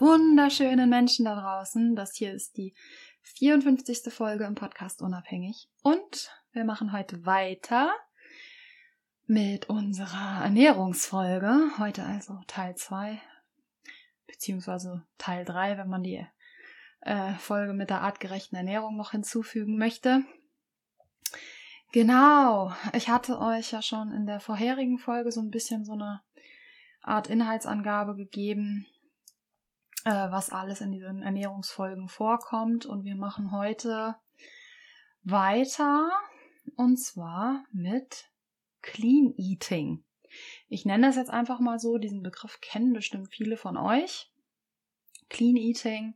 Wunderschönen Menschen da draußen. Das hier ist die 54. Folge im Podcast Unabhängig. Und wir machen heute weiter mit unserer Ernährungsfolge. Heute also Teil 2, beziehungsweise Teil 3, wenn man die äh, Folge mit der artgerechten Ernährung noch hinzufügen möchte. Genau, ich hatte euch ja schon in der vorherigen Folge so ein bisschen so eine Art Inhaltsangabe gegeben, was alles in diesen Ernährungsfolgen vorkommt. Und wir machen heute weiter und zwar mit Clean Eating. Ich nenne das jetzt einfach mal so, diesen Begriff kennen bestimmt viele von euch. Clean Eating.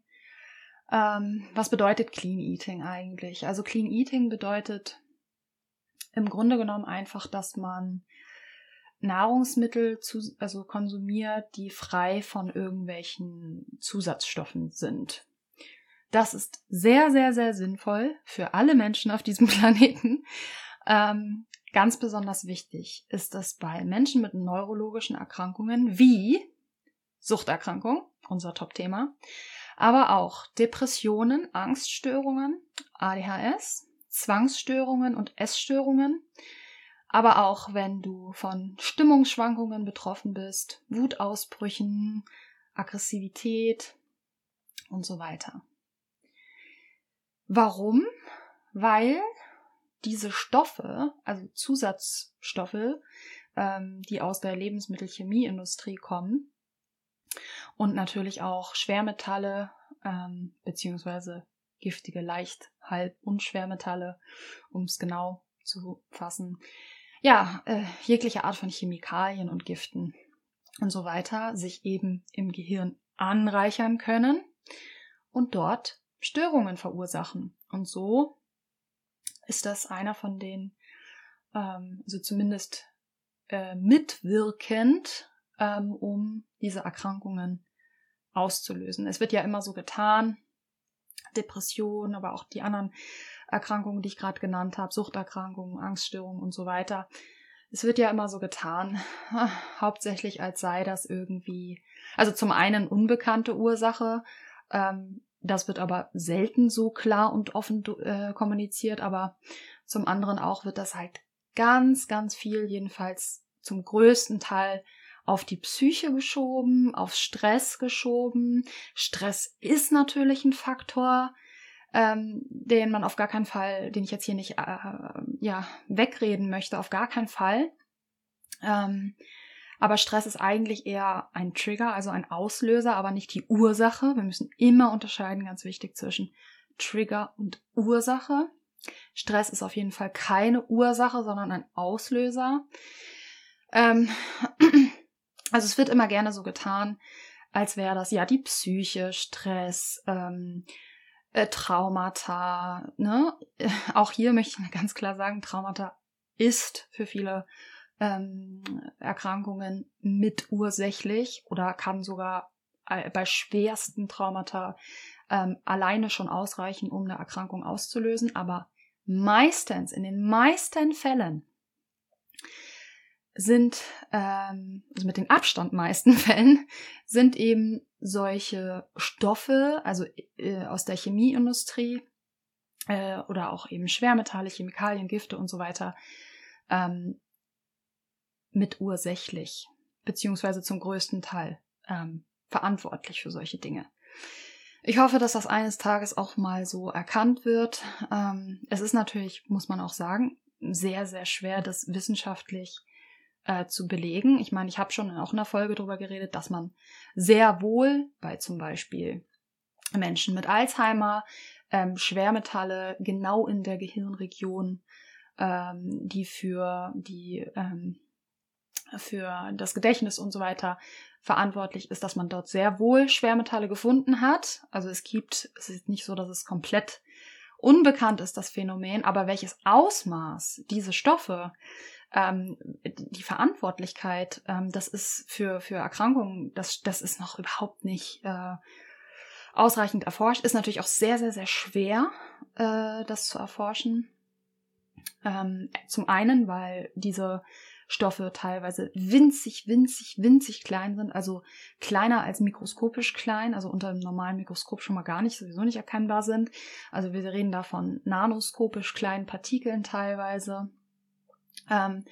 Ähm, was bedeutet Clean Eating eigentlich? Also Clean Eating bedeutet im Grunde genommen einfach, dass man Nahrungsmittel zu, also konsumiert, die frei von irgendwelchen Zusatzstoffen sind. Das ist sehr, sehr, sehr sinnvoll für alle Menschen auf diesem Planeten. Ähm, ganz besonders wichtig ist das bei Menschen mit neurologischen Erkrankungen wie Suchterkrankung, unser Top-Thema, aber auch Depressionen, Angststörungen, ADHS, Zwangsstörungen und Essstörungen, aber auch wenn du von Stimmungsschwankungen betroffen bist, Wutausbrüchen, Aggressivität und so weiter. Warum? Weil diese Stoffe, also Zusatzstoffe, ähm, die aus der Lebensmittelchemieindustrie kommen und natürlich auch Schwermetalle ähm, beziehungsweise giftige Leicht-, Halb- und Schwermetalle, um es genau zu fassen, ja, äh, jegliche Art von Chemikalien und Giften und so weiter sich eben im Gehirn anreichern können und dort Störungen verursachen. Und so ist das einer von den, ähm, also zumindest äh, mitwirkend, ähm, um diese Erkrankungen auszulösen. Es wird ja immer so getan, Depression, aber auch die anderen Erkrankungen, die ich gerade genannt habe, Suchterkrankungen, Angststörungen und so weiter. Es wird ja immer so getan, hauptsächlich als sei das irgendwie, also zum einen unbekannte Ursache, ähm, das wird aber selten so klar und offen äh, kommuniziert, aber zum anderen auch wird das halt ganz, ganz viel, jedenfalls zum größten Teil auf die Psyche geschoben, auf Stress geschoben. Stress ist natürlich ein Faktor, ähm, den man auf gar keinen Fall, den ich jetzt hier nicht äh, ja wegreden möchte, auf gar keinen Fall. Ähm, aber Stress ist eigentlich eher ein Trigger, also ein Auslöser, aber nicht die Ursache. Wir müssen immer unterscheiden, ganz wichtig, zwischen Trigger und Ursache. Stress ist auf jeden Fall keine Ursache, sondern ein Auslöser. Ähm, also es wird immer gerne so getan, als wäre das ja die Psyche, Stress, ähm, äh, Traumata. Ne? Auch hier möchte ich ganz klar sagen, Traumata ist für viele ähm, Erkrankungen mitursächlich oder kann sogar äh, bei schwersten Traumata ähm, alleine schon ausreichen, um eine Erkrankung auszulösen. Aber meistens, in den meisten Fällen, sind, ähm, also mit den Abstand meisten Fällen, sind eben solche Stoffe, also äh, aus der Chemieindustrie äh, oder auch eben Schwermetalle, Chemikalien, Gifte und so weiter, ähm, mit ursächlich, beziehungsweise zum größten Teil ähm, verantwortlich für solche Dinge. Ich hoffe, dass das eines Tages auch mal so erkannt wird. Ähm, es ist natürlich, muss man auch sagen, sehr, sehr schwer, das wissenschaftlich äh, zu belegen. Ich meine, ich habe schon auch in einer Folge darüber geredet, dass man sehr wohl bei zum Beispiel Menschen mit Alzheimer ähm, Schwermetalle genau in der Gehirnregion, ähm, die für die ähm, für das Gedächtnis und so weiter verantwortlich ist, dass man dort sehr wohl Schwermetalle gefunden hat. Also es gibt, es ist nicht so, dass es komplett unbekannt ist, das Phänomen, aber welches Ausmaß diese Stoffe, ähm, die Verantwortlichkeit, ähm, das ist für, für Erkrankungen, das, das ist noch überhaupt nicht äh, ausreichend erforscht. Ist natürlich auch sehr, sehr, sehr schwer, äh, das zu erforschen. Ähm, zum einen, weil diese Stoffe teilweise winzig, winzig, winzig klein sind, also kleiner als mikroskopisch klein, also unter einem normalen Mikroskop schon mal gar nicht, sowieso nicht erkennbar sind. Also wir reden da von nanoskopisch kleinen Partikeln teilweise. Ähm,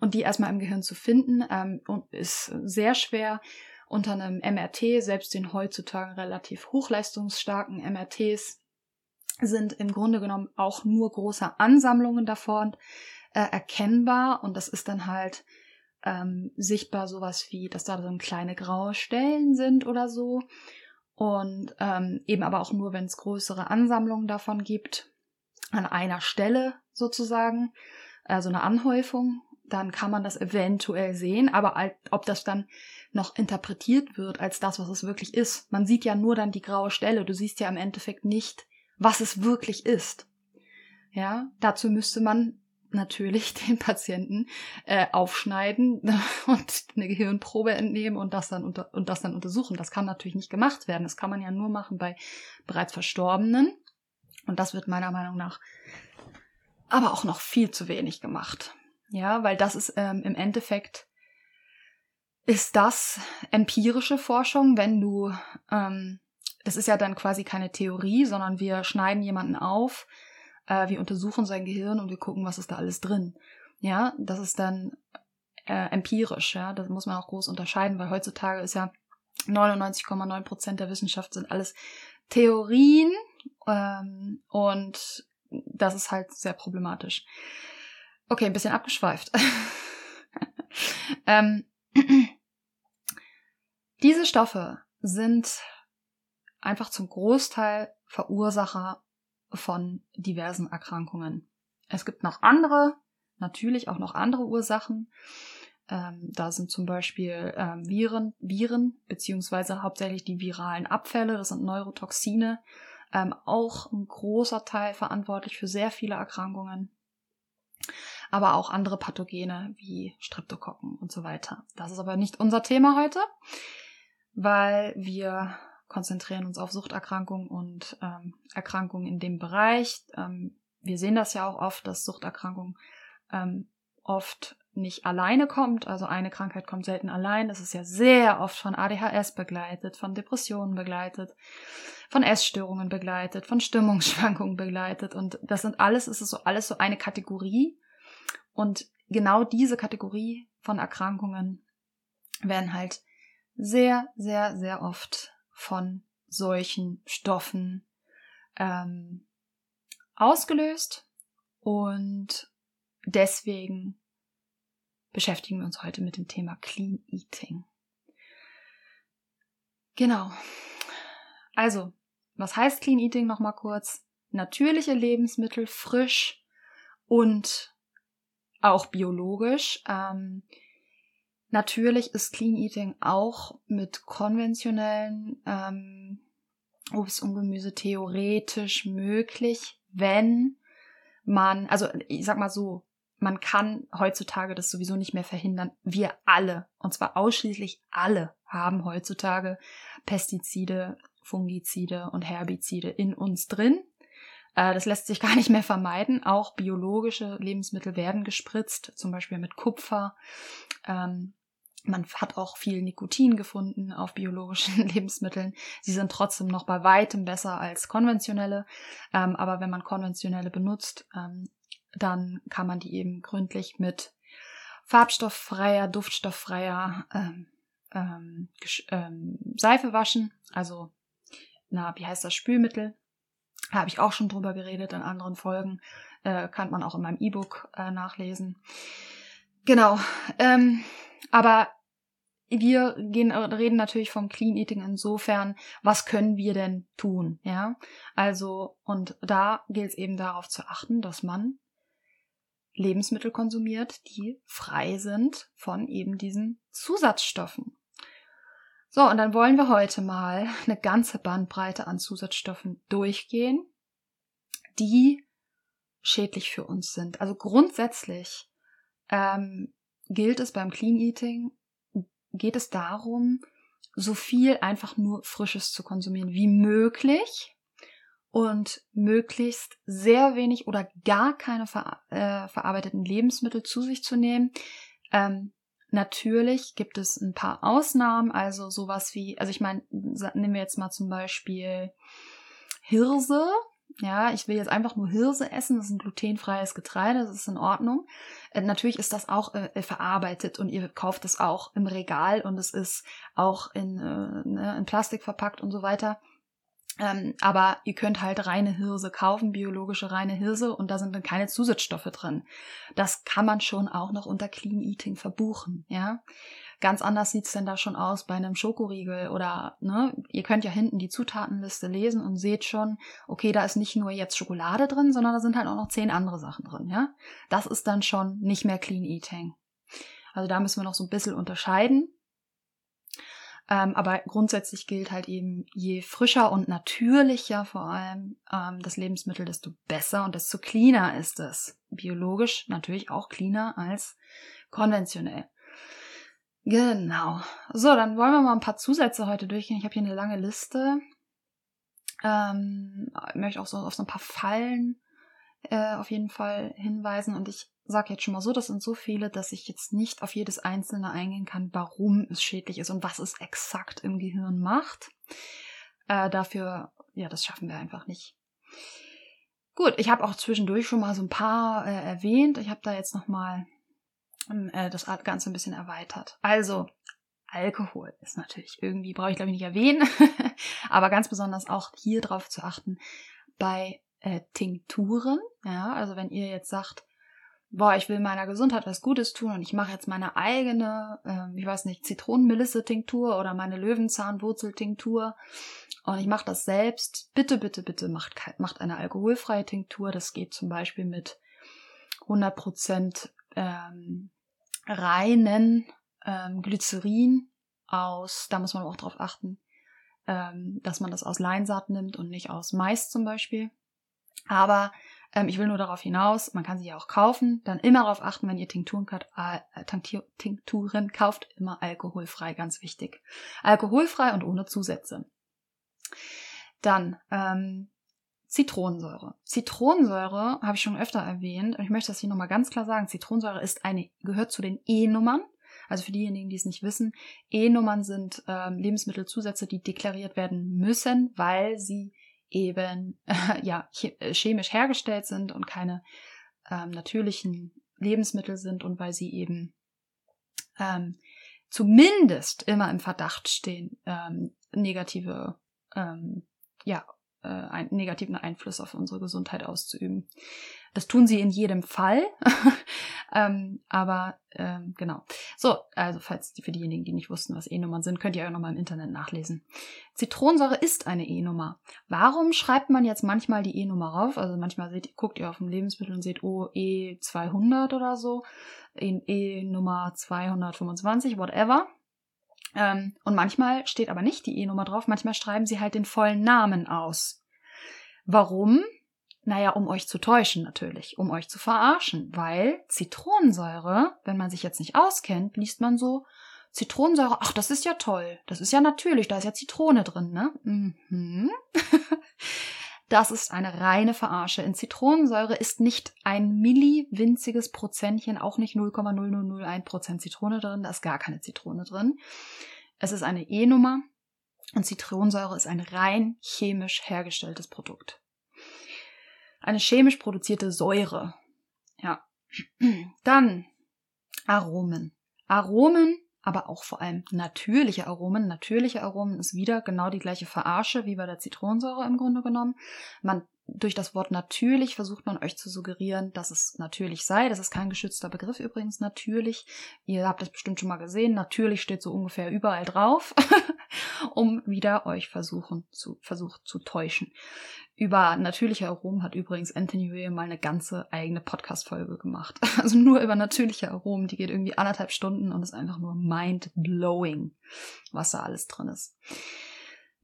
und die erstmal im Gehirn zu finden, ähm, ist sehr schwer unter einem MRT, selbst den heutzutage relativ hochleistungsstarken MRTs, sind im Grunde genommen auch nur große Ansammlungen davon äh, erkennbar. Und das ist dann halt ähm, sichtbar sowas wie, dass da so kleine graue Stellen sind oder so. Und ähm, eben aber auch nur, wenn es größere Ansammlungen davon gibt, an einer Stelle sozusagen, also eine Anhäufung, dann kann man das eventuell sehen, aber ob das dann noch interpretiert wird als das, was es wirklich ist. Man sieht ja nur dann die graue Stelle, du siehst ja im Endeffekt nicht, was es wirklich ist. Ja, dazu müsste man natürlich den Patienten äh, aufschneiden und eine Gehirnprobe entnehmen und das dann unter, und das dann untersuchen. Das kann natürlich nicht gemacht werden. Das kann man ja nur machen bei bereits Verstorbenen. Und das wird meiner Meinung nach aber auch noch viel zu wenig gemacht. Ja, weil das ist ähm, im Endeffekt ist das empirische Forschung, wenn du ähm, das ist ja dann quasi keine Theorie, sondern wir schneiden jemanden auf, äh, wir untersuchen sein Gehirn und wir gucken, was ist da alles drin. Ja, das ist dann äh, empirisch, ja, das muss man auch groß unterscheiden, weil heutzutage ist ja 99,9 Prozent der Wissenschaft sind alles Theorien ähm, und das ist halt sehr problematisch. Okay, ein bisschen abgeschweift. ähm, diese Stoffe sind einfach zum Großteil Verursacher von diversen Erkrankungen. Es gibt noch andere, natürlich auch noch andere Ursachen. Ähm, da sind zum Beispiel ähm, Viren, Viren, beziehungsweise hauptsächlich die viralen Abfälle, das sind Neurotoxine, ähm, auch ein großer Teil verantwortlich für sehr viele Erkrankungen. Aber auch andere Pathogene wie Streptokokken und so weiter. Das ist aber nicht unser Thema heute, weil wir konzentrieren uns auf Suchterkrankungen und ähm, Erkrankungen in dem Bereich. Ähm, wir sehen das ja auch oft, dass Suchterkrankungen ähm, oft nicht alleine kommt. Also eine Krankheit kommt selten allein. Es ist ja sehr oft von ADHS begleitet, von Depressionen begleitet, von Essstörungen begleitet, von Stimmungsschwankungen begleitet. Und das sind alles, es ist so alles so eine Kategorie. Und genau diese Kategorie von Erkrankungen werden halt sehr, sehr, sehr oft von solchen Stoffen ähm, ausgelöst und deswegen beschäftigen wir uns heute mit dem Thema Clean Eating. Genau. Also, was heißt Clean Eating nochmal kurz? Natürliche Lebensmittel, frisch und auch biologisch. Ähm, Natürlich ist Clean Eating auch mit konventionellen ähm, Obst und Gemüse theoretisch möglich, wenn man, also ich sag mal so, man kann heutzutage das sowieso nicht mehr verhindern. Wir alle, und zwar ausschließlich alle, haben heutzutage Pestizide, Fungizide und Herbizide in uns drin. Äh, das lässt sich gar nicht mehr vermeiden. Auch biologische Lebensmittel werden gespritzt, zum Beispiel mit Kupfer. Ähm, man hat auch viel Nikotin gefunden auf biologischen Lebensmitteln. Sie sind trotzdem noch bei weitem besser als konventionelle. Ähm, aber wenn man konventionelle benutzt, ähm, dann kann man die eben gründlich mit farbstofffreier, duftstofffreier ähm, ähm, ähm, Seife waschen, also na, wie heißt das Spülmittel? Habe ich auch schon drüber geredet in anderen Folgen. Äh, kann man auch in meinem E-Book äh, nachlesen. Genau. Ähm, aber wir gehen, reden natürlich vom Clean Eating insofern, was können wir denn tun, ja? Also, und da gilt es eben darauf zu achten, dass man Lebensmittel konsumiert, die frei sind von eben diesen Zusatzstoffen. So, und dann wollen wir heute mal eine ganze Bandbreite an Zusatzstoffen durchgehen, die schädlich für uns sind. Also grundsätzlich ähm, gilt es beim Clean Eating, geht es darum, so viel einfach nur Frisches zu konsumieren wie möglich und möglichst sehr wenig oder gar keine ver äh, verarbeiteten Lebensmittel zu sich zu nehmen. Ähm, natürlich gibt es ein paar Ausnahmen, also sowas wie, also ich meine, nehmen wir jetzt mal zum Beispiel Hirse, ja, ich will jetzt einfach nur Hirse essen, das ist ein glutenfreies Getreide, das ist in Ordnung. Äh, natürlich ist das auch äh, verarbeitet und ihr kauft es auch im Regal und es ist auch in, äh, ne, in Plastik verpackt und so weiter. Ähm, aber ihr könnt halt reine Hirse kaufen, biologische reine Hirse, und da sind dann keine Zusatzstoffe drin. Das kann man schon auch noch unter Clean Eating verbuchen, ja. Ganz anders sieht's denn da schon aus bei einem Schokoriegel oder, ne, ihr könnt ja hinten die Zutatenliste lesen und seht schon, okay, da ist nicht nur jetzt Schokolade drin, sondern da sind halt auch noch zehn andere Sachen drin, ja. Das ist dann schon nicht mehr Clean Eating. Also da müssen wir noch so ein bisschen unterscheiden. Ähm, aber grundsätzlich gilt halt eben, je frischer und natürlicher vor allem ähm, das Lebensmittel, desto besser und desto cleaner ist es. Biologisch natürlich auch cleaner als konventionell. Genau. So, dann wollen wir mal ein paar Zusätze heute durchgehen. Ich habe hier eine lange Liste. Ähm, ich möchte auch so auf so ein paar Fallen äh, auf jeden Fall hinweisen und ich sage jetzt schon mal so, das sind so viele, dass ich jetzt nicht auf jedes einzelne eingehen kann, warum es schädlich ist und was es exakt im Gehirn macht. Äh, dafür, ja, das schaffen wir einfach nicht. Gut, ich habe auch zwischendurch schon mal so ein paar äh, erwähnt. Ich habe da jetzt noch mal ähm, äh, das Ganze ein bisschen erweitert. Also Alkohol ist natürlich irgendwie, brauche ich glaube ich nicht erwähnen, aber ganz besonders auch hier drauf zu achten bei äh, Tinkturen. Ja, also wenn ihr jetzt sagt, boah, ich will meiner Gesundheit was Gutes tun und ich mache jetzt meine eigene, äh, ich weiß nicht, Zitronenmelisse-Tinktur oder meine Löwenzahnwurzel-Tinktur und ich mache das selbst. Bitte, bitte, bitte macht, macht eine alkoholfreie Tinktur. Das geht zum Beispiel mit 100% ähm, reinen ähm, Glycerin aus, da muss man auch drauf achten, ähm, dass man das aus Leinsaat nimmt und nicht aus Mais zum Beispiel. Aber ähm, ich will nur darauf hinaus, man kann sie ja auch kaufen. Dann immer darauf achten, wenn ihr Tinkturen, äh, Tinkturen kauft, immer alkoholfrei, ganz wichtig. Alkoholfrei und ohne Zusätze. Dann ähm, Zitronensäure. Zitronensäure habe ich schon öfter erwähnt und ich möchte das hier nochmal ganz klar sagen. Zitronensäure ist eine, gehört zu den E-Nummern. Also für diejenigen, die es nicht wissen, E-Nummern sind ähm, Lebensmittelzusätze, die deklariert werden müssen, weil sie eben äh, ja chemisch hergestellt sind und keine ähm, natürlichen Lebensmittel sind und weil sie eben ähm, zumindest immer im Verdacht stehen, ähm, negative, ähm, ja, äh, einen negativen Einfluss auf unsere Gesundheit auszuüben. Das tun sie in jedem Fall. ähm, aber ähm, genau. So, also falls für diejenigen, die nicht wussten, was E-Nummern sind, könnt ihr auch nochmal im Internet nachlesen. Zitronensäure ist eine E-Nummer. Warum schreibt man jetzt manchmal die E-Nummer rauf? Also manchmal seht, guckt ihr auf dem Lebensmittel und seht, oh, E200 oder so. E-Nummer 225, whatever. Ähm, und manchmal steht aber nicht die E-Nummer drauf, manchmal schreiben sie halt den vollen Namen aus. Warum? Naja, um euch zu täuschen natürlich, um euch zu verarschen, weil Zitronensäure, wenn man sich jetzt nicht auskennt, liest man so, Zitronensäure, ach, das ist ja toll, das ist ja natürlich, da ist ja Zitrone drin, ne? Mhm. Das ist eine reine Verarsche. In Zitronensäure ist nicht ein milliwinziges Prozentchen, auch nicht 0,0001% Zitrone drin, da ist gar keine Zitrone drin. Es ist eine E-Nummer und Zitronensäure ist ein rein chemisch hergestelltes Produkt eine chemisch produzierte Säure. Ja. Dann Aromen. Aromen aber auch vor allem natürliche Aromen. Natürliche Aromen ist wieder genau die gleiche Verarsche wie bei der Zitronensäure im Grunde genommen. Man durch das Wort natürlich versucht man euch zu suggerieren, dass es natürlich sei. Das ist kein geschützter Begriff übrigens, natürlich. Ihr habt das bestimmt schon mal gesehen. Natürlich steht so ungefähr überall drauf, um wieder euch versuchen zu, versucht zu täuschen. Über natürliche Aromen hat übrigens Anthony William mal eine ganze eigene Podcast-Folge gemacht. Also nur über natürliche Aromen. Die geht irgendwie anderthalb Stunden und ist einfach nur mind-blowing, was da alles drin ist.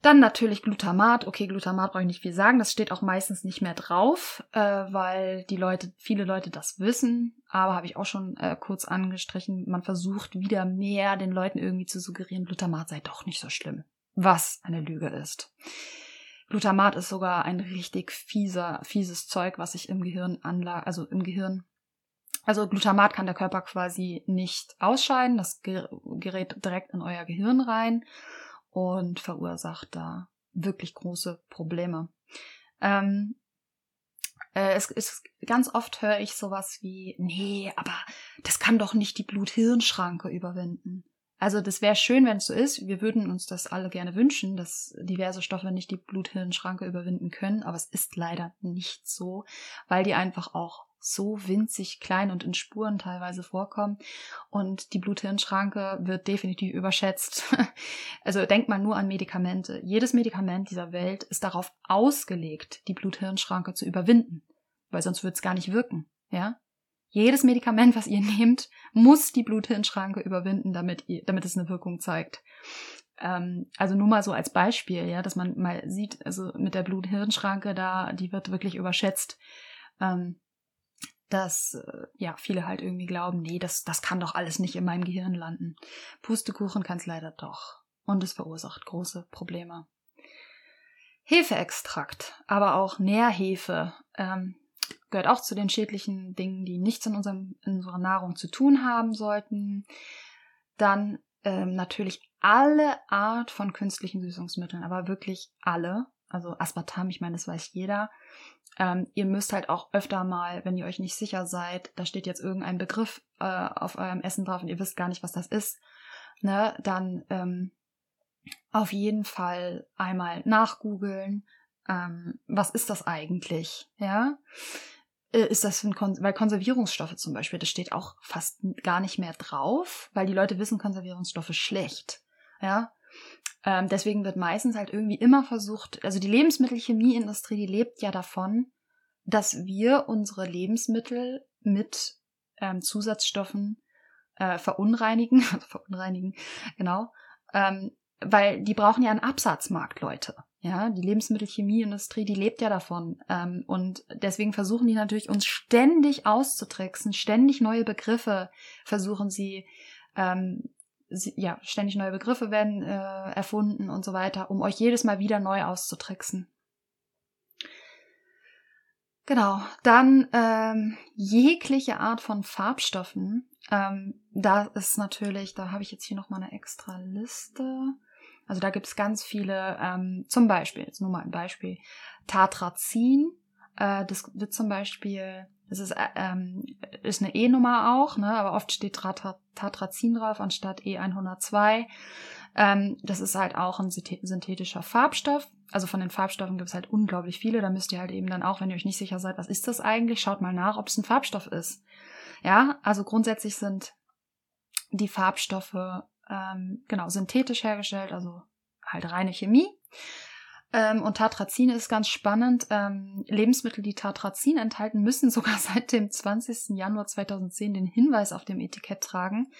Dann natürlich Glutamat. Okay, Glutamat brauche ich nicht viel sagen. Das steht auch meistens nicht mehr drauf, äh, weil die Leute, viele Leute das wissen. Aber habe ich auch schon äh, kurz angestrichen. Man versucht wieder mehr den Leuten irgendwie zu suggerieren, Glutamat sei doch nicht so schlimm. Was eine Lüge ist. Glutamat ist sogar ein richtig fieser, fieses Zeug, was sich im Gehirn anlagt, also im Gehirn also Glutamat kann der Körper quasi nicht ausscheiden. Das gerät direkt in euer Gehirn rein und verursacht da wirklich große Probleme. Ähm, äh, es ist ganz oft höre ich sowas wie, nee, aber das kann doch nicht die Blut-Hirn-Schranke überwinden. Also das wäre schön, wenn es so ist. Wir würden uns das alle gerne wünschen, dass diverse Stoffe nicht die Blut-Hirn-Schranke überwinden können, aber es ist leider nicht so, weil die einfach auch so winzig klein und in Spuren teilweise vorkommen. Und die Blut-Hirn-Schranke wird definitiv überschätzt. also denkt mal nur an Medikamente. Jedes Medikament dieser Welt ist darauf ausgelegt, die Blut-Hirn-Schranke zu überwinden, weil sonst wird es gar nicht wirken. Ja? Jedes Medikament, was ihr nehmt, muss die Blut-Hirn-Schranke überwinden, damit, ihr, damit es eine Wirkung zeigt ähm, also nur mal so als Beispiel, ja, dass man mal sieht, also mit der Blut-Hirn-Schranke da, die wird wirklich überschätzt. Ähm, dass äh, ja viele halt irgendwie glauben, nee, das, das kann doch alles nicht in meinem Gehirn landen. Pustekuchen kann es leider doch. Und es verursacht große Probleme. Hefeextrakt, aber auch Nährhefe ähm, gehört auch zu den schädlichen Dingen, die nichts in, unserem, in unserer Nahrung zu tun haben sollten. Dann ähm, natürlich alle Art von künstlichen Süßungsmitteln, aber wirklich alle. Also Aspartam, ich meine, das weiß jeder. Ähm, ihr müsst halt auch öfter mal, wenn ihr euch nicht sicher seid, da steht jetzt irgendein Begriff äh, auf eurem Essen drauf und ihr wisst gar nicht, was das ist, ne, dann ähm, auf jeden Fall einmal nachgoogeln, ähm, was ist das eigentlich, ja? Äh, ist das ein Kon weil Konservierungsstoffe zum Beispiel, das steht auch fast gar nicht mehr drauf, weil die Leute wissen Konservierungsstoffe schlecht, ja? Ähm, deswegen wird meistens halt irgendwie immer versucht, also die Lebensmittelchemieindustrie, die lebt ja davon, dass wir unsere Lebensmittel mit ähm, Zusatzstoffen äh, verunreinigen, also verunreinigen, genau, ähm, weil die brauchen ja einen Absatzmarkt, Leute. Ja, die Lebensmittelchemieindustrie, die lebt ja davon. Ähm, und deswegen versuchen die natürlich uns ständig auszutricksen, ständig neue Begriffe versuchen sie ähm, ja, ständig neue Begriffe werden äh, erfunden und so weiter, um euch jedes Mal wieder neu auszutricksen. Genau, dann ähm, jegliche Art von Farbstoffen. Ähm, da ist natürlich, da habe ich jetzt hier nochmal eine extra Liste. Also da gibt es ganz viele, ähm, zum Beispiel, jetzt nur mal ein Beispiel, Tartrazin. Äh, das wird zum Beispiel es ist, äh, ähm, ist eine E-Nummer auch, ne, aber oft steht Tatrazin drauf anstatt E102. Ähm, das ist halt auch ein synthetischer Farbstoff. Also von den Farbstoffen gibt es halt unglaublich viele. Da müsst ihr halt eben dann auch, wenn ihr euch nicht sicher seid, was ist das eigentlich, schaut mal nach, ob es ein Farbstoff ist. Ja, also grundsätzlich sind die Farbstoffe ähm, genau synthetisch hergestellt, also halt reine Chemie. Ähm, und Tartrazin ist ganz spannend. Ähm, Lebensmittel, die Tartrazin enthalten, müssen sogar seit dem 20. Januar 2010 den Hinweis auf dem Etikett tragen,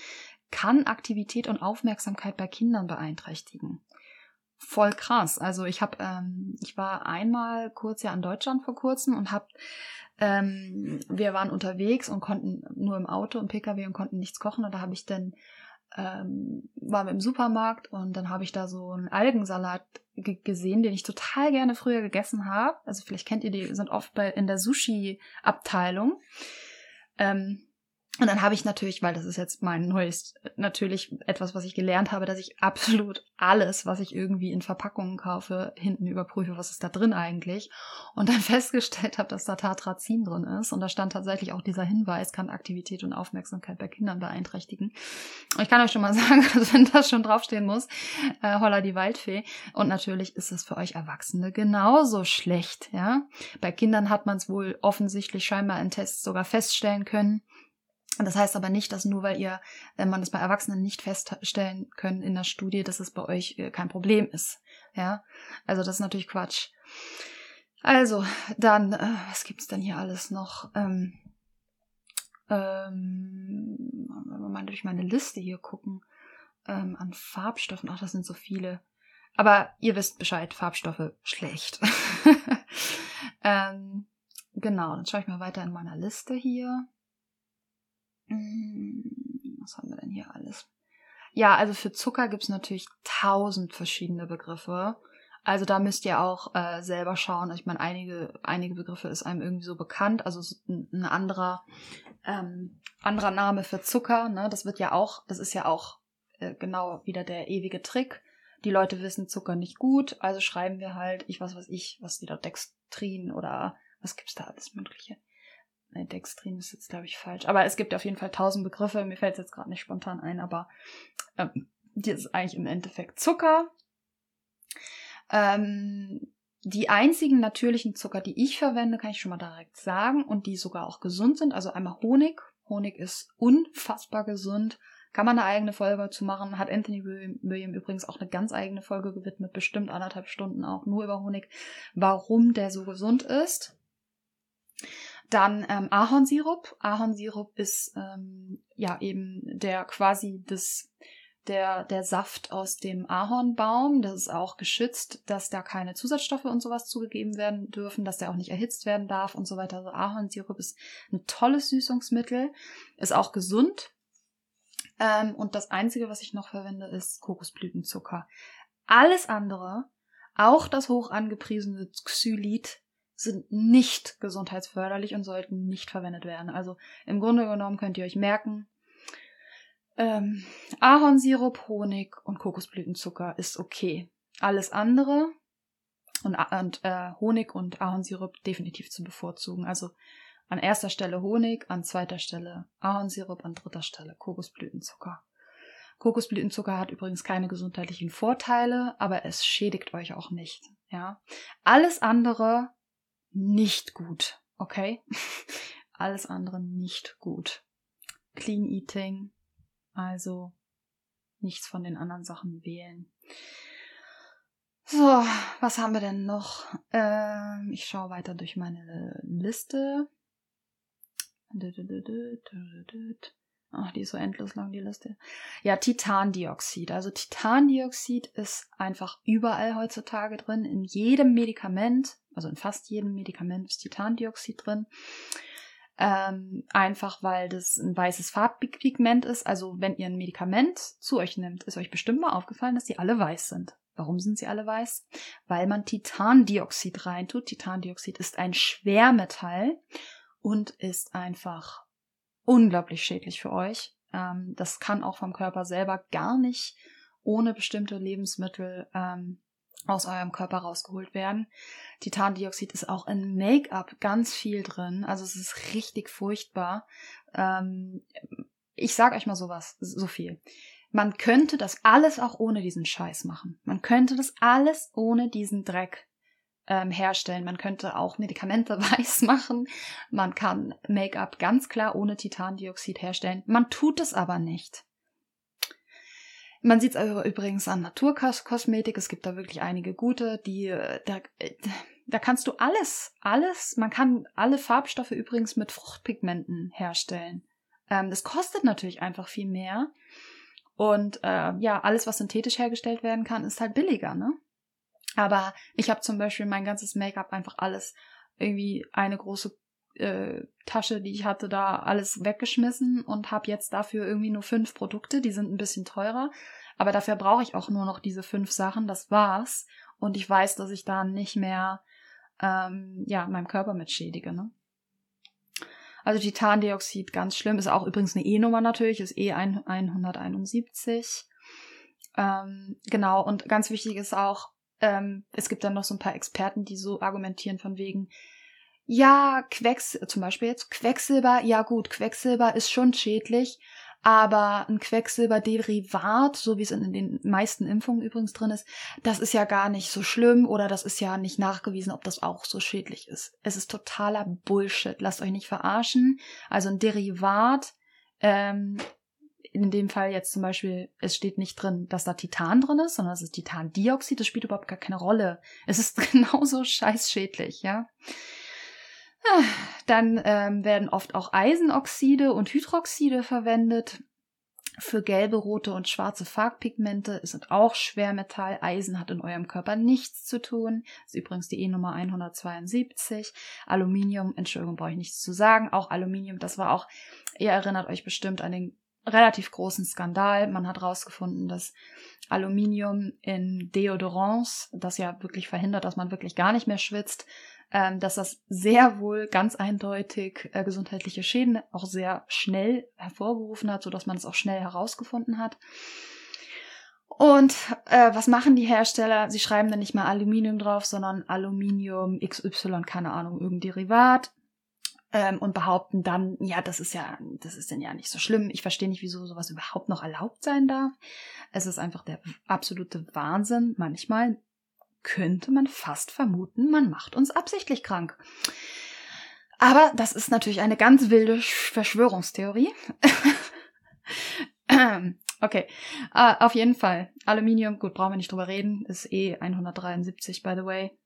kann Aktivität und Aufmerksamkeit bei Kindern beeinträchtigen. Voll krass. Also ich habe, ähm, ich war einmal kurz ja in Deutschland vor kurzem und habe, ähm, wir waren unterwegs und konnten nur im Auto und PKW und konnten nichts kochen. Und da habe ich dann ähm, waren wir im Supermarkt und dann habe ich da so einen Algensalat gesehen, den ich total gerne früher gegessen habe. Also vielleicht kennt ihr die, sind oft bei in der Sushi-Abteilung. Ähm, Und dann habe ich natürlich, weil das ist jetzt mein neues, natürlich etwas, was ich gelernt habe, dass ich absolut alles, was ich irgendwie in Verpackungen kaufe, hinten überprüfe, was ist da drin eigentlich. Und dann festgestellt habe, dass da Tartrazin drin ist. Und da stand tatsächlich auch dieser Hinweis, kann Aktivität und Aufmerksamkeit bei Kindern beeinträchtigen. Und ich kann euch schon mal sagen, also wenn das schon draufstehen muss, äh, holla die Waldfee. Und natürlich ist es für euch Erwachsene genauso schlecht, ja. Bei Kindern hat man es wohl offensichtlich scheinbar in Tests sogar feststellen können das heißt aber nicht, dass nur weil ihr, wenn man das bei Erwachsenen nicht feststellen können in der Studie, dass es bei euch äh, kein Problem ist. Ja, also das ist natürlich Quatsch. Also, dann, äh, was gibt's denn hier alles noch? Ähm, ähm, wenn wir mal durch meine Liste hier gucken, ähm, an Farbstoffen, ach, das sind so viele. Aber ihr wisst Bescheid, Farbstoffe schlecht. ähm, genau, dann schaue ich mal weiter in meiner Liste hier. Hm, was haben wir denn hier alles? Ja, also für Zucker gibt's natürlich tausend verschiedene Begriffe. Also da müsst ihr auch äh, selber schauen. Ich meine, einige, einige Begriffe ist einem irgendwie so bekannt. Also ein anderer, ähm, anderer Name für Zucker, ne? Das wird ja auch, das ist ja auch äh, genau wieder der ewige Trick. Die Leute wissen Zucker nicht gut, also schreiben wir halt, ich was weiß ich, was wieder Dextrin oder was gibt's da alles Mögliche. Ne, Dextrin ist jetzt, glaube ich, falsch. Aber es gibt auf jeden Fall tausend Begriffe. Mir fällt es jetzt gerade nicht spontan ein, aber ähm, die ist eigentlich im Endeffekt Zucker. Ähm, die einzigen natürlichen Zucker, die ich verwende, kann ich schon mal direkt sagen und die sogar auch gesund sind. Also einmal Honig. Honig ist unfassbar gesund. Kann man eine eigene Folge zu machen. Hat Anthony William übrigens auch eine ganz eigene Folge gewidmet, bestimmt anderthalb Stunden auch nur über Honig, warum der so gesund ist. Dann ähm, Ahornsirup. Ahornsirup ist ähm, ja eben der quasi das der, der Saft aus dem Ahornbaum. Das ist auch geschützt, dass da keine Zusatzstoffe und sowas zugegeben werden dürfen, dass der auch nicht erhitzt werden darf und so weiter. Also Ahornsirup ist ein tolles Süßungsmittel, ist auch gesund. Ähm, und das Einzige, was ich noch verwende, ist Kokosblütenzucker. Alles andere, auch das hoch angepriesene Xylit, sind nicht gesundheitsförderlich und sollten nicht verwendet werden. Also im Grunde genommen könnt ihr euch merken, ähm, Ahornsirup, Honig und Kokosblütenzucker ist okay. Alles andere und, und äh, Honig und Ahornsirup definitiv zu bevorzugen. Also an erster Stelle Honig, an zweiter Stelle Ahornsirup, an dritter Stelle Kokosblütenzucker. Kokosblütenzucker hat übrigens keine gesundheitlichen Vorteile, aber es schädigt euch auch nicht. Ja, alles andere nicht gut, okay? Alles andere nicht gut. Clean Eating, also nichts von den anderen Sachen wählen. So, was haben wir denn noch? Ähm, ich schaue weiter durch meine Liste. Ach, die ist so endlos lang, die Liste. Ja, Titandioxid. Also Titandioxid ist einfach überall heutzutage drin, in jedem Medikament, also in fast jedem Medikament ist Titandioxid drin. Ähm, einfach weil das ein weißes Farbpigment ist. Also wenn ihr ein Medikament zu euch nimmt, ist euch bestimmt mal aufgefallen, dass die alle weiß sind. Warum sind sie alle weiß? Weil man Titandioxid reintut. Titandioxid ist ein Schwermetall und ist einfach unglaublich schädlich für euch. Ähm, das kann auch vom Körper selber gar nicht ohne bestimmte Lebensmittel ähm, aus eurem Körper rausgeholt werden. Titandioxid ist auch in Make-up ganz viel drin. Also es ist richtig furchtbar. Ähm, ich sag euch mal sowas, so viel. Man könnte das alles auch ohne diesen Scheiß machen. Man könnte das alles ohne diesen Dreck ähm, herstellen. Man könnte auch Medikamente weiß machen. Man kann Make-up ganz klar ohne Titandioxid herstellen. Man tut es aber nicht. Man sieht es übrigens an Naturkosmetik. Es gibt da wirklich einige gute, die äh, da, äh, da kannst du alles, alles. Man kann alle Farbstoffe übrigens mit Fruchtpigmenten herstellen. Ähm, das kostet natürlich einfach viel mehr. Und äh, ja, alles, was synthetisch hergestellt werden kann, ist halt billiger, ne? Aber ich habe zum Beispiel mein ganzes Make-up einfach alles irgendwie eine große äh, Tasche, die ich hatte, da alles weggeschmissen und habe jetzt dafür irgendwie nur fünf Produkte. Die sind ein bisschen teurer, aber dafür brauche ich auch nur noch diese fünf Sachen. Das war's. Und ich weiß, dass ich da nicht mehr ähm, ja meinem Körper mit schädige. Ne? Also Titandioxid, ganz schlimm, ist auch übrigens eine E-Nummer natürlich, ist E171. Ähm, genau, und ganz wichtig ist auch, ähm, es gibt dann noch so ein paar Experten, die so argumentieren von wegen, ja, Quecks, zum Beispiel jetzt Quecksilber, ja gut, Quecksilber ist schon schädlich, aber ein Quecksilberderivat, so wie es in den meisten Impfungen übrigens drin ist, das ist ja gar nicht so schlimm oder das ist ja nicht nachgewiesen, ob das auch so schädlich ist. Es ist totaler Bullshit. Lasst euch nicht verarschen. Also ein Derivat, ähm, in dem Fall jetzt zum Beispiel, es steht nicht drin, dass da Titan drin ist, sondern es ist Titandioxid, das spielt überhaupt gar keine Rolle. Es ist genauso scheißschädlich, ja. Dann ähm, werden oft auch Eisenoxide und Hydroxide verwendet. Für gelbe, rote und schwarze Farbpigmente sind auch Schwermetall. Eisen hat in eurem Körper nichts zu tun. Das ist übrigens die E-Nummer 172. Aluminium, Entschuldigung, brauche ich nichts zu sagen. Auch Aluminium, das war auch, ihr erinnert euch bestimmt an den relativ großen Skandal. Man hat herausgefunden, dass Aluminium in Deodorants, das ja wirklich verhindert, dass man wirklich gar nicht mehr schwitzt, dass das sehr wohl ganz eindeutig äh, gesundheitliche Schäden auch sehr schnell hervorgerufen hat, sodass man es auch schnell herausgefunden hat. Und äh, was machen die Hersteller? Sie schreiben dann nicht mal Aluminium drauf, sondern Aluminium XY, keine Ahnung, irgendein Derivat. Ähm, und behaupten dann, ja, das ist ja, das ist denn ja nicht so schlimm. Ich verstehe nicht, wieso sowas überhaupt noch erlaubt sein darf. Es ist einfach der absolute Wahnsinn. Manchmal könnte man fast vermuten, man macht uns absichtlich krank. Aber das ist natürlich eine ganz wilde Verschwörungstheorie. okay, uh, auf jeden Fall. Aluminium, gut, brauchen wir nicht drüber reden, ist eh 173, by the way.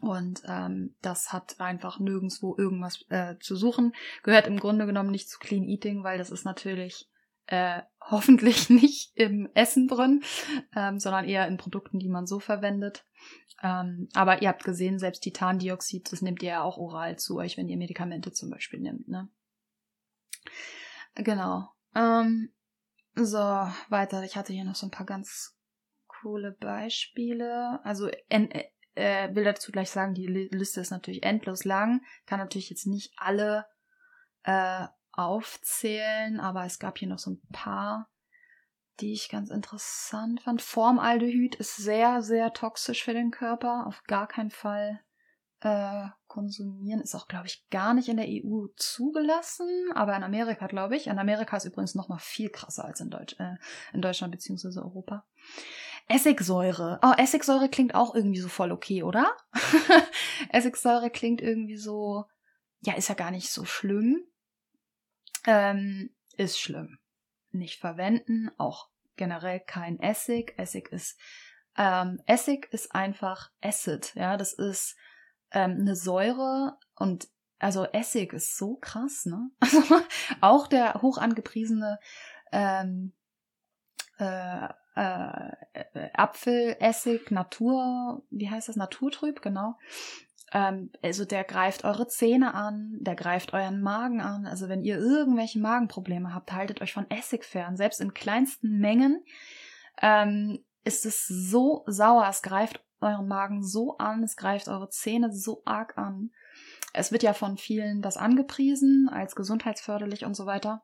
Und ähm, das hat einfach nirgendwo irgendwas äh, zu suchen. Gehört im Grunde genommen nicht zu Clean Eating, weil das ist natürlich äh, hoffentlich nicht im Essen drin, ähm, sondern eher in Produkten, die man so verwendet. Ähm, aber ihr habt gesehen, selbst Titandioxid, das nehmt ihr ja auch oral zu euch, wenn ihr Medikamente zum Beispiel nimmt, ne? Genau. Ähm, so, weiter. Ich hatte hier noch so ein paar ganz coole Beispiele. Also, en, äh, will dazu gleich sagen, die Liste ist natürlich endlos lang. Kann natürlich jetzt nicht alle äh, aufzählen, aber es gab hier noch so ein paar, die ich ganz interessant fand. Formaldehyd ist sehr, sehr toxisch für den Körper. Auf gar keinen Fall äh, konsumieren. Ist auch, glaube ich, gar nicht in der EU zugelassen, aber in Amerika, glaube ich. In Amerika ist übrigens noch mal viel krasser als in, Deutsch, äh, in Deutschland bzw. Europa. Essigsäure. Oh, Essigsäure klingt auch irgendwie so voll okay, oder? Essigsäure klingt irgendwie so, ja, ist ja gar nicht so schlimm ähm, ist schlimm. Nicht verwenden, auch generell kein Essig. Essig ist ähm, Essig ist einfach Acid, ja, das ist ähm, eine Säure und also Essig ist so krass, ne? Also auch der hoch angepriesene ähm, äh, äh, Apfelessig Natur, wie heißt das? Naturtrüb, genau ähm, also der greift eure Zähne an, der greift euren Magen an. Also wenn ihr irgendwelche Magenprobleme habt, haltet euch von Essig fern. Selbst in kleinsten Mengen ähm, ist es so sauer, es greift euren Magen so an, es greift eure Zähne so arg an. Es wird ja von vielen das angepriesen als gesundheitsförderlich und so weiter.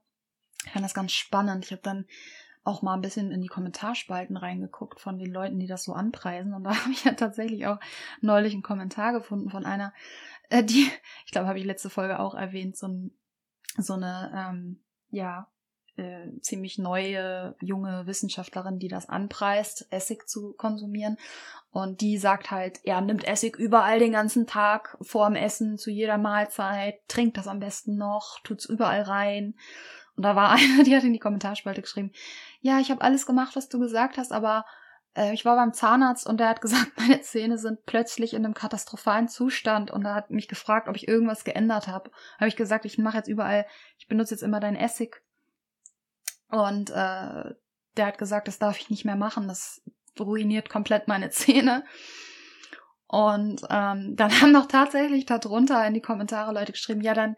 Ich fand das ganz spannend. Ich habe dann auch mal ein bisschen in die Kommentarspalten reingeguckt von den Leuten, die das so anpreisen. Und da habe ich ja tatsächlich auch neulich einen Kommentar gefunden von einer, äh, die, ich glaube, habe ich letzte Folge auch erwähnt, so, ein, so eine, ähm, ja, äh, ziemlich neue, junge Wissenschaftlerin, die das anpreist, Essig zu konsumieren. Und die sagt halt, er nimmt Essig überall den ganzen Tag, vorm Essen, zu jeder Mahlzeit, trinkt das am besten noch, tut's überall rein. Und da war eine, die hat in die Kommentarspalte geschrieben, ja, ich habe alles gemacht, was du gesagt hast, aber äh, ich war beim Zahnarzt und der hat gesagt, meine Zähne sind plötzlich in einem katastrophalen Zustand und er hat mich gefragt, ob ich irgendwas geändert habe. Habe ich gesagt, ich mache jetzt überall, ich benutze jetzt immer deinen Essig. Und äh, der hat gesagt, das darf ich nicht mehr machen, das ruiniert komplett meine Zähne. Und ähm, dann haben noch tatsächlich darunter in die Kommentare Leute geschrieben, ja, dann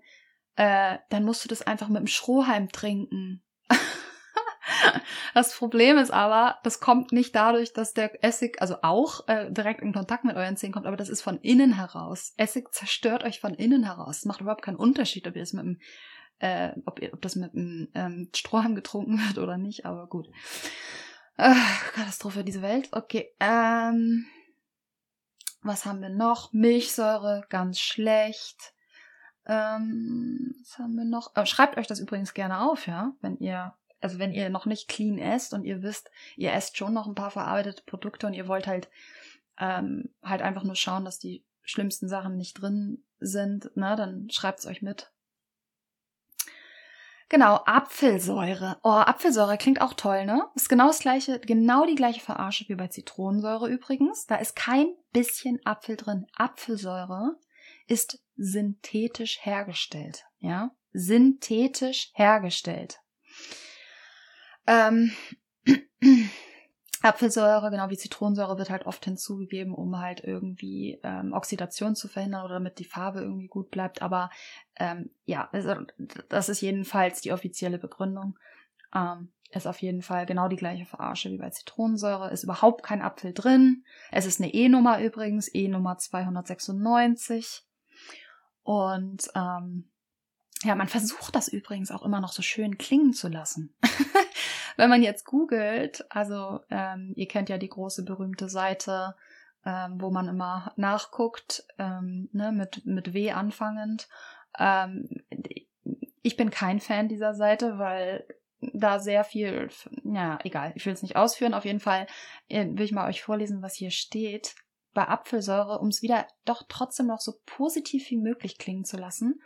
äh, dann musst du das einfach mit dem Strohhalm trinken. das Problem ist aber, das kommt nicht dadurch, dass der Essig, also auch äh, direkt in Kontakt mit euren Zähnen kommt, aber das ist von innen heraus. Essig zerstört euch von innen heraus. Es macht überhaupt keinen Unterschied, ob ihr es mit einem, äh, ob, ihr, ob das mit einem ähm, Strohhalm getrunken wird oder nicht, aber gut. Äh, Katastrophe, diese Welt. Okay, ähm, was haben wir noch? Milchsäure, ganz schlecht. Ähm, was haben wir noch? Oh, schreibt euch das übrigens gerne auf, ja, wenn ihr, also wenn ihr noch nicht clean esst und ihr wisst, ihr esst schon noch ein paar verarbeitete Produkte und ihr wollt halt ähm, halt einfach nur schauen, dass die schlimmsten Sachen nicht drin sind, ne, dann schreibt's euch mit. Genau, Apfelsäure. Oh, Apfelsäure klingt auch toll, ne? Ist genau das gleiche, genau die gleiche Verarsche wie bei Zitronensäure übrigens. Da ist kein bisschen Apfel drin. Apfelsäure ist synthetisch hergestellt, ja? Synthetisch hergestellt. Ähm, Apfelsäure, genau wie Zitronensäure, wird halt oft hinzugegeben, um halt irgendwie ähm, Oxidation zu verhindern oder damit die Farbe irgendwie gut bleibt. Aber ähm, ja, also, das ist jedenfalls die offizielle Begründung. Ähm, ist auf jeden Fall genau die gleiche Verarsche wie bei Zitronensäure. Ist überhaupt kein Apfel drin. Es ist eine E-Nummer übrigens, E-Nummer 296. Und ähm, ja, man versucht das übrigens auch immer noch so schön klingen zu lassen. Wenn man jetzt googelt, also ähm, ihr kennt ja die große berühmte Seite, ähm, wo man immer nachguckt, ähm, ne, mit, mit W anfangend. Ähm, ich bin kein Fan dieser Seite, weil da sehr viel, ja, egal, ich will es nicht ausführen. Auf jeden Fall äh, will ich mal euch vorlesen, was hier steht. Bei Apfelsäure, um es wieder doch trotzdem noch so positiv wie möglich klingen zu lassen.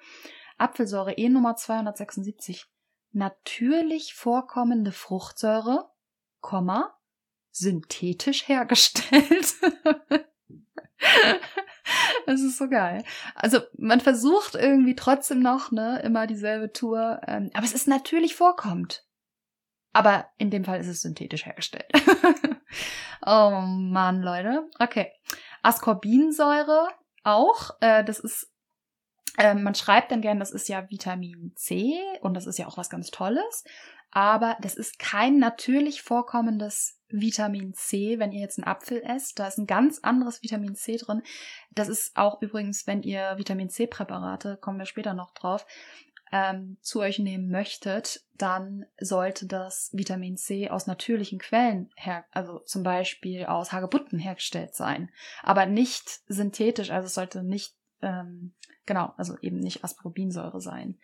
Apfelsäure E Nummer 276 natürlich vorkommende Fruchtsäure, Komma, synthetisch hergestellt. das ist so geil. Also man versucht irgendwie trotzdem noch, ne, immer dieselbe Tour, ähm, aber es ist natürlich vorkommt. Aber in dem Fall ist es synthetisch hergestellt. oh Mann, Leute. Okay. Ascorbinsäure auch. Äh, das ist ähm, man schreibt dann gern, das ist ja Vitamin C und das ist ja auch was ganz Tolles. Aber das ist kein natürlich vorkommendes Vitamin C, wenn ihr jetzt einen Apfel esst. Da ist ein ganz anderes Vitamin C drin. Das ist auch übrigens, wenn ihr Vitamin C-Präparate, kommen wir später noch drauf, ähm, zu euch nehmen möchtet, dann sollte das Vitamin C aus natürlichen Quellen her, also zum Beispiel aus Hagebutten hergestellt sein, aber nicht synthetisch. Also es sollte nicht ähm, genau, also eben nicht Ascorbinsäure sein.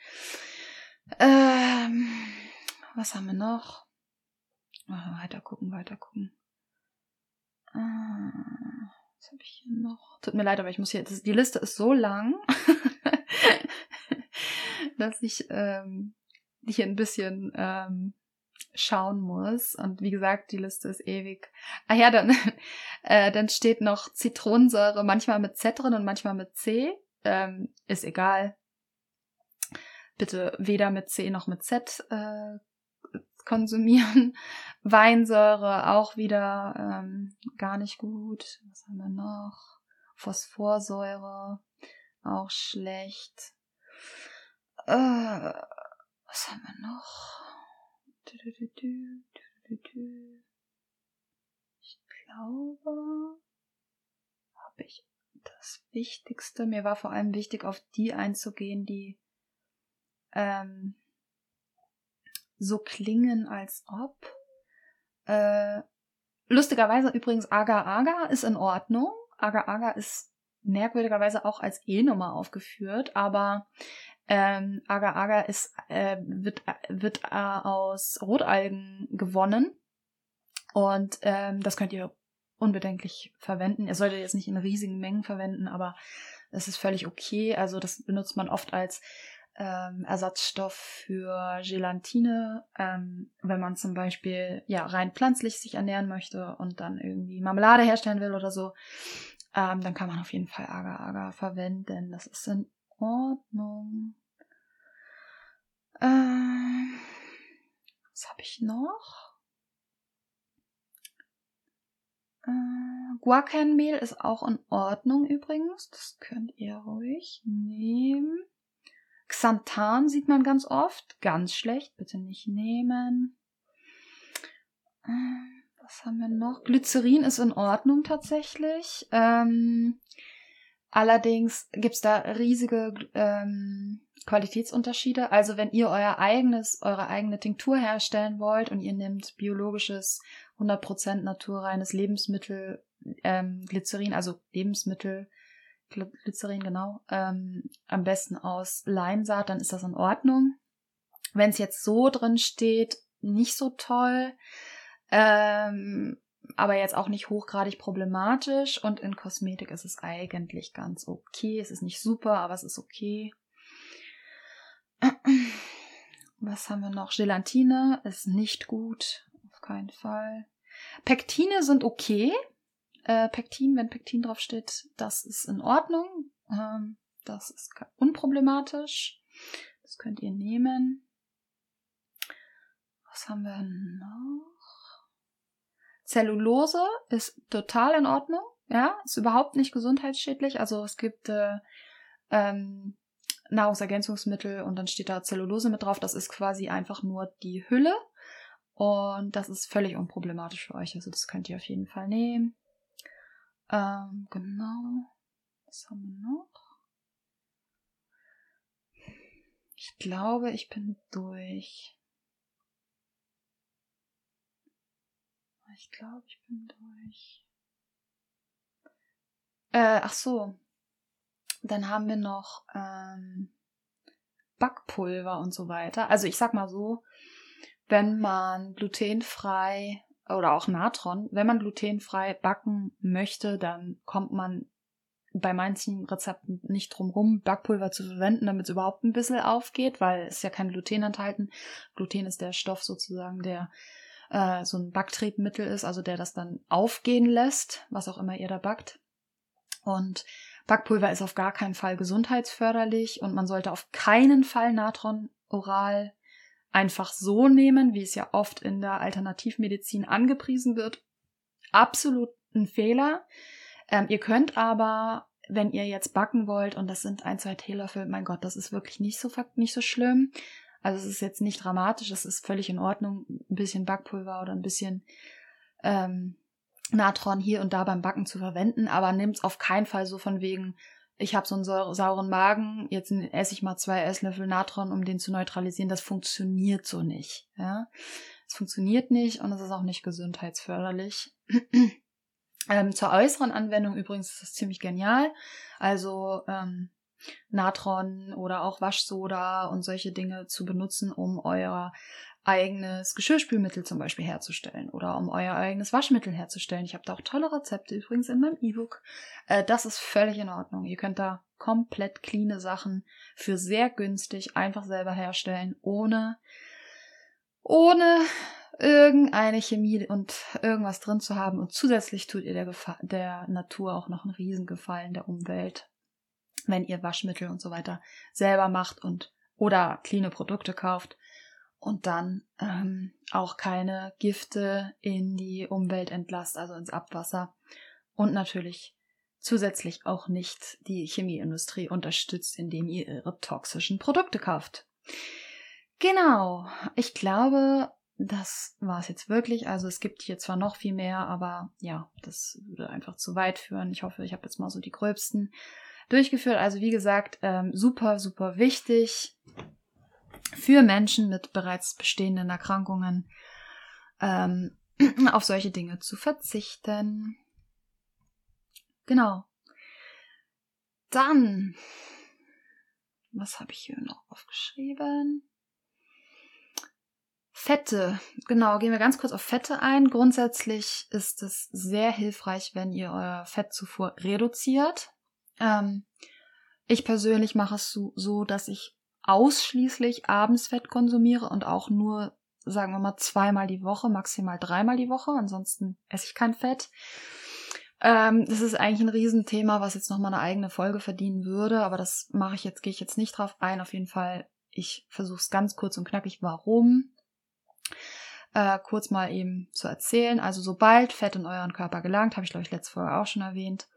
Ähm, was haben wir noch? Oh, weiter gucken, weiter gucken. Äh, was habe ich hier noch? Tut mir leid, aber ich muss hier. Das, die Liste ist so lang, dass ich ähm, hier ein bisschen ähm, schauen muss. Und wie gesagt, die Liste ist ewig. Ah ja, dann, äh, dann steht noch Zitronensäure, manchmal mit Z drin und manchmal mit C. Ähm, ist egal. Bitte weder mit C noch mit Z äh, konsumieren. Weinsäure auch wieder ähm, gar nicht gut. Was haben wir noch? Phosphorsäure auch schlecht. Äh, was haben wir noch? Ich glaube, habe ich das Wichtigste. Mir war vor allem wichtig, auf die einzugehen, die ähm, so klingen, als ob. Äh, lustigerweise übrigens Agar Agar ist in Ordnung. Agar Agar ist merkwürdigerweise auch als E-Nummer aufgeführt, aber ähm, Agar Agar ist, äh, wird, wird äh, aus Rotalgen gewonnen. Und ähm, das könnt ihr unbedenklich verwenden. Ihr solltet jetzt nicht in riesigen Mengen verwenden, aber es ist völlig okay. Also das benutzt man oft als ähm, Ersatzstoff für Gelatine, ähm, wenn man zum Beispiel ja rein pflanzlich sich ernähren möchte und dann irgendwie Marmelade herstellen will oder so, ähm, dann kann man auf jeden Fall Agar-Agar verwenden. Das ist in Ordnung. Ähm, was habe ich noch? Äh, Guacanmehl ist auch in Ordnung übrigens. Das könnt ihr ruhig nehmen. Xanthan sieht man ganz oft. Ganz schlecht. Bitte nicht nehmen. was haben wir noch? Glycerin ist in Ordnung tatsächlich. Ähm, allerdings gibt's da riesige ähm, Qualitätsunterschiede. Also wenn ihr euer eigenes, eure eigene Tinktur herstellen wollt und ihr nehmt biologisches, 100% naturreines Lebensmittel, ähm, Glycerin, also Lebensmittel, Glycerin, genau, ähm, am besten aus Leinsaat, dann ist das in Ordnung. Wenn es jetzt so drin steht, nicht so toll, ähm, aber jetzt auch nicht hochgradig problematisch. Und in Kosmetik ist es eigentlich ganz okay. Es ist nicht super, aber es ist okay. Was haben wir noch? Gelatine ist nicht gut, auf keinen Fall. Pektine sind okay. Äh, Pektin, wenn Pektin draufsteht, das ist in Ordnung. Ähm, das ist unproblematisch. Das könnt ihr nehmen. Was haben wir noch? Zellulose ist total in Ordnung. Ja, ist überhaupt nicht gesundheitsschädlich. Also es gibt äh, ähm, Nahrungsergänzungsmittel und dann steht da Zellulose mit drauf. Das ist quasi einfach nur die Hülle. Und das ist völlig unproblematisch für euch. Also das könnt ihr auf jeden Fall nehmen. Ähm, genau. Was haben wir noch? Ich glaube, ich bin durch. Ich glaube, ich bin durch. Äh, ach so. Dann haben wir noch ähm, Backpulver und so weiter. Also ich sag mal so, wenn man glutenfrei oder auch Natron, wenn man glutenfrei backen möchte, dann kommt man bei manchen Rezepten nicht drum rum, Backpulver zu verwenden, damit es überhaupt ein bisschen aufgeht, weil es ja kein Gluten enthalten. Gluten ist der Stoff sozusagen, der äh, so ein Backtriebmittel ist, also der das dann aufgehen lässt, was auch immer ihr da backt. Und Backpulver ist auf gar keinen Fall gesundheitsförderlich und man sollte auf keinen Fall Natron oral einfach so nehmen, wie es ja oft in der Alternativmedizin angepriesen wird. Absolut ein Fehler. Ähm, ihr könnt aber, wenn ihr jetzt backen wollt, und das sind ein, zwei Teelöffel, mein Gott, das ist wirklich nicht so, nicht so schlimm. Also es ist jetzt nicht dramatisch, es ist völlig in Ordnung, ein bisschen Backpulver oder ein bisschen ähm, Natron hier und da beim Backen zu verwenden, aber es auf keinen Fall so von wegen, ich habe so einen sauren Magen, jetzt esse ich mal zwei Esslöffel Natron, um den zu neutralisieren. Das funktioniert so nicht. Ja, es funktioniert nicht und es ist auch nicht gesundheitsförderlich. ähm, zur äußeren Anwendung übrigens ist das ziemlich genial. Also ähm, Natron oder auch Waschsoda und solche Dinge zu benutzen, um euer eigenes Geschirrspülmittel zum Beispiel herzustellen oder um euer eigenes Waschmittel herzustellen. Ich habe da auch tolle Rezepte übrigens in meinem E-Book. Äh, das ist völlig in Ordnung. Ihr könnt da komplett cleane Sachen für sehr günstig einfach selber herstellen, ohne, ohne irgendeine Chemie und irgendwas drin zu haben. Und zusätzlich tut ihr der, Gefa der Natur auch noch einen Riesengefallen der Umwelt, wenn ihr Waschmittel und so weiter selber macht und oder cleane Produkte kauft und dann ähm, auch keine Gifte in die Umwelt entlasst, also ins Abwasser und natürlich zusätzlich auch nicht die Chemieindustrie unterstützt, indem ihr ihre toxischen Produkte kauft. Genau, ich glaube, das war es jetzt wirklich. Also es gibt hier zwar noch viel mehr, aber ja, das würde einfach zu weit führen. Ich hoffe, ich habe jetzt mal so die gröbsten durchgeführt. Also wie gesagt, ähm, super, super wichtig für Menschen mit bereits bestehenden Erkrankungen ähm, auf solche Dinge zu verzichten. Genau. Dann, was habe ich hier noch aufgeschrieben? Fette. Genau, gehen wir ganz kurz auf Fette ein. Grundsätzlich ist es sehr hilfreich, wenn ihr euer Fettzufuhr reduziert. Ähm, ich persönlich mache es so, so, dass ich ausschließlich abends Fett konsumiere und auch nur, sagen wir mal, zweimal die Woche, maximal dreimal die Woche. Ansonsten esse ich kein Fett. Ähm, das ist eigentlich ein Riesenthema, was jetzt nochmal eine eigene Folge verdienen würde, aber das mache ich jetzt, gehe ich jetzt nicht drauf ein. Auf jeden Fall, ich versuche es ganz kurz und knackig, warum. Äh, kurz mal eben zu erzählen. Also sobald Fett in euren Körper gelangt, habe ich glaube ich letzte Folge auch schon erwähnt,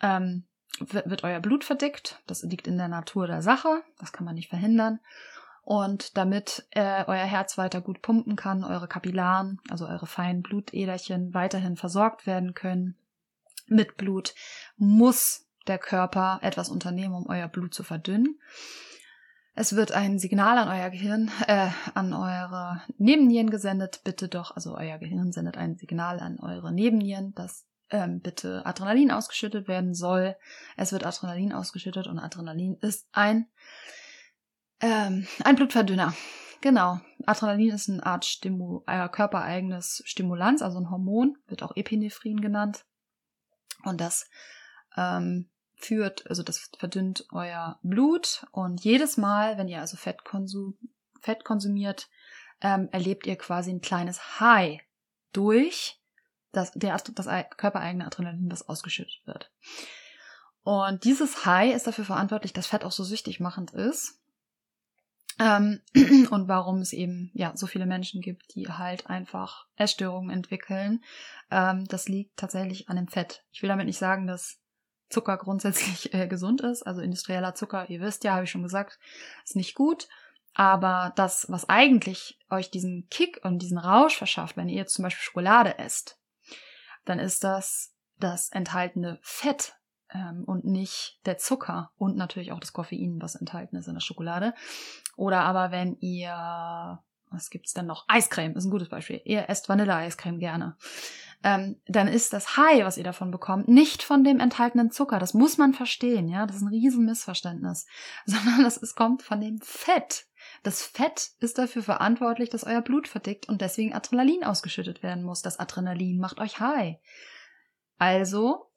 ähm, wird euer Blut verdickt. Das liegt in der Natur der Sache. Das kann man nicht verhindern. Und damit äh, euer Herz weiter gut pumpen kann, eure Kapillaren, also eure feinen Blutederchen weiterhin versorgt werden können mit Blut, muss der Körper etwas unternehmen, um euer Blut zu verdünnen. Es wird ein Signal an euer Gehirn, äh, an eure Nebennieren gesendet. Bitte doch, also euer Gehirn sendet ein Signal an eure Nebennieren, dass ähm, bitte Adrenalin ausgeschüttet werden soll. Es wird Adrenalin ausgeschüttet und Adrenalin ist ein, ähm, ein Blutverdünner. Genau. Adrenalin ist eine Art Stimu äh, körpereigenes Stimulanz, also ein Hormon, wird auch Epinephrin genannt. Und das ähm, führt, also das verdünnt euer Blut und jedes Mal, wenn ihr also Fett, konsum, Fett konsumiert, ähm, erlebt ihr quasi ein kleines High durch das, der, das körpereigene Adrenalin, das ausgeschüttet wird. Und dieses High ist dafür verantwortlich, dass Fett auch so süchtig machend ist. Ähm, und warum es eben ja so viele Menschen gibt, die halt einfach Essstörungen entwickeln. Ähm, das liegt tatsächlich an dem Fett. Ich will damit nicht sagen, dass Zucker grundsätzlich äh, gesund ist. Also industrieller Zucker, ihr wisst ja, habe ich schon gesagt, ist nicht gut. Aber das, was eigentlich euch diesen Kick und diesen Rausch verschafft, wenn ihr zum Beispiel Schokolade esst, dann ist das das enthaltene Fett ähm, und nicht der Zucker und natürlich auch das Koffein, was enthalten ist in der Schokolade. Oder aber wenn ihr, was gibt's denn noch? Eiscreme ist ein gutes Beispiel. Ihr esst Vanilleeiscreme gerne ähm, dann ist das High, was ihr davon bekommt, nicht von dem enthaltenen Zucker. Das muss man verstehen, ja. Das ist ein Riesenmissverständnis. Sondern das ist, kommt von dem Fett. Das Fett ist dafür verantwortlich, dass euer Blut verdickt und deswegen Adrenalin ausgeschüttet werden muss. Das Adrenalin macht euch high. Also,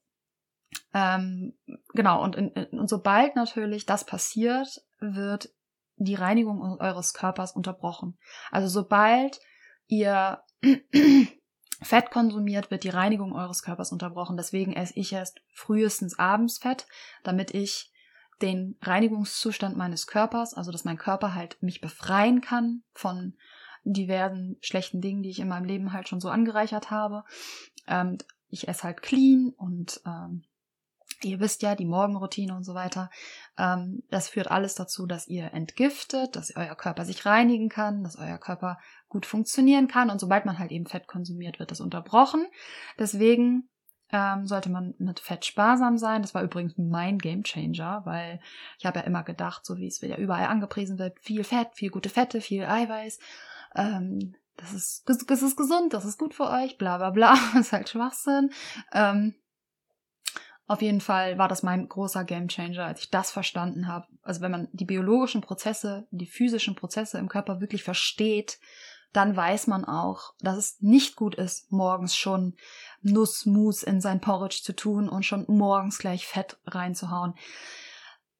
ähm, genau, und, und sobald natürlich das passiert, wird die Reinigung eures Körpers unterbrochen. Also sobald ihr Fett konsumiert, wird die Reinigung eures Körpers unterbrochen. Deswegen esse ich erst frühestens abends Fett, damit ich den Reinigungszustand meines Körpers, also dass mein Körper halt mich befreien kann von diversen schlechten Dingen, die ich in meinem Leben halt schon so angereichert habe. Ähm, ich esse halt clean und ähm, Ihr wisst ja, die Morgenroutine und so weiter. Ähm, das führt alles dazu, dass ihr entgiftet, dass euer Körper sich reinigen kann, dass euer Körper gut funktionieren kann. Und sobald man halt eben Fett konsumiert, wird das unterbrochen. Deswegen ähm, sollte man mit Fett sparsam sein. Das war übrigens mein Game Changer, weil ich habe ja immer gedacht, so wie es ja überall angepriesen wird, viel Fett, viel gute Fette, viel Eiweiß. Ähm, das ist, das ist gesund, das ist gut für euch, bla bla bla. Das ist halt Schwachsinn. Ähm, auf jeden Fall war das mein großer Gamechanger, als ich das verstanden habe. Also wenn man die biologischen Prozesse, die physischen Prozesse im Körper wirklich versteht, dann weiß man auch, dass es nicht gut ist, morgens schon Nussmus in sein Porridge zu tun und schon morgens gleich Fett reinzuhauen.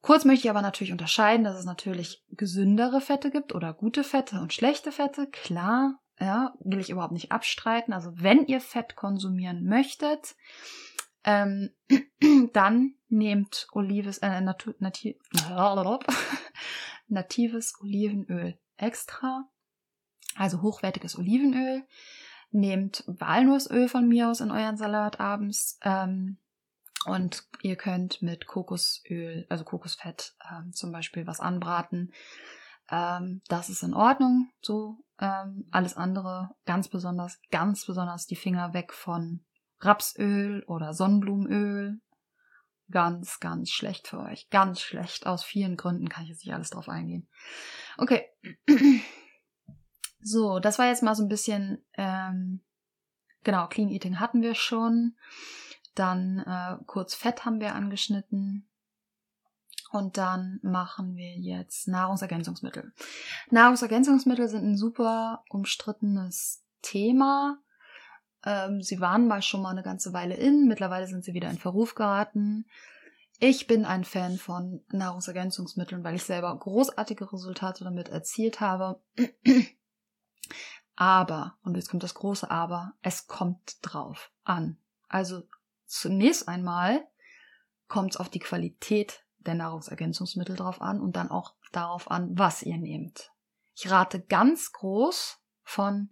Kurz möchte ich aber natürlich unterscheiden, dass es natürlich gesündere Fette gibt oder gute Fette und schlechte Fette. Klar, ja, will ich überhaupt nicht abstreiten. Also wenn ihr Fett konsumieren möchtet, ähm, dann nehmt Olives, äh, natu, nati, natives Olivenöl extra, also hochwertiges Olivenöl. Nehmt Walnussöl von mir aus in euren Salat abends. Ähm, und ihr könnt mit Kokosöl, also Kokosfett ähm, zum Beispiel was anbraten. Ähm, das ist in Ordnung. So ähm, alles andere ganz besonders, ganz besonders die Finger weg von Rapsöl oder Sonnenblumenöl. Ganz, ganz schlecht für euch. Ganz schlecht. Aus vielen Gründen kann ich jetzt nicht alles drauf eingehen. Okay. So, das war jetzt mal so ein bisschen, ähm, genau, Clean Eating hatten wir schon. Dann äh, kurz Fett haben wir angeschnitten. Und dann machen wir jetzt Nahrungsergänzungsmittel. Nahrungsergänzungsmittel sind ein super umstrittenes Thema. Ähm, sie waren mal schon mal eine ganze Weile in, mittlerweile sind sie wieder in Verruf geraten. Ich bin ein Fan von Nahrungsergänzungsmitteln, weil ich selber großartige Resultate damit erzielt habe. Aber, und jetzt kommt das große Aber, es kommt drauf an. Also zunächst einmal kommt es auf die Qualität der Nahrungsergänzungsmittel drauf an und dann auch darauf an, was ihr nehmt. Ich rate ganz groß von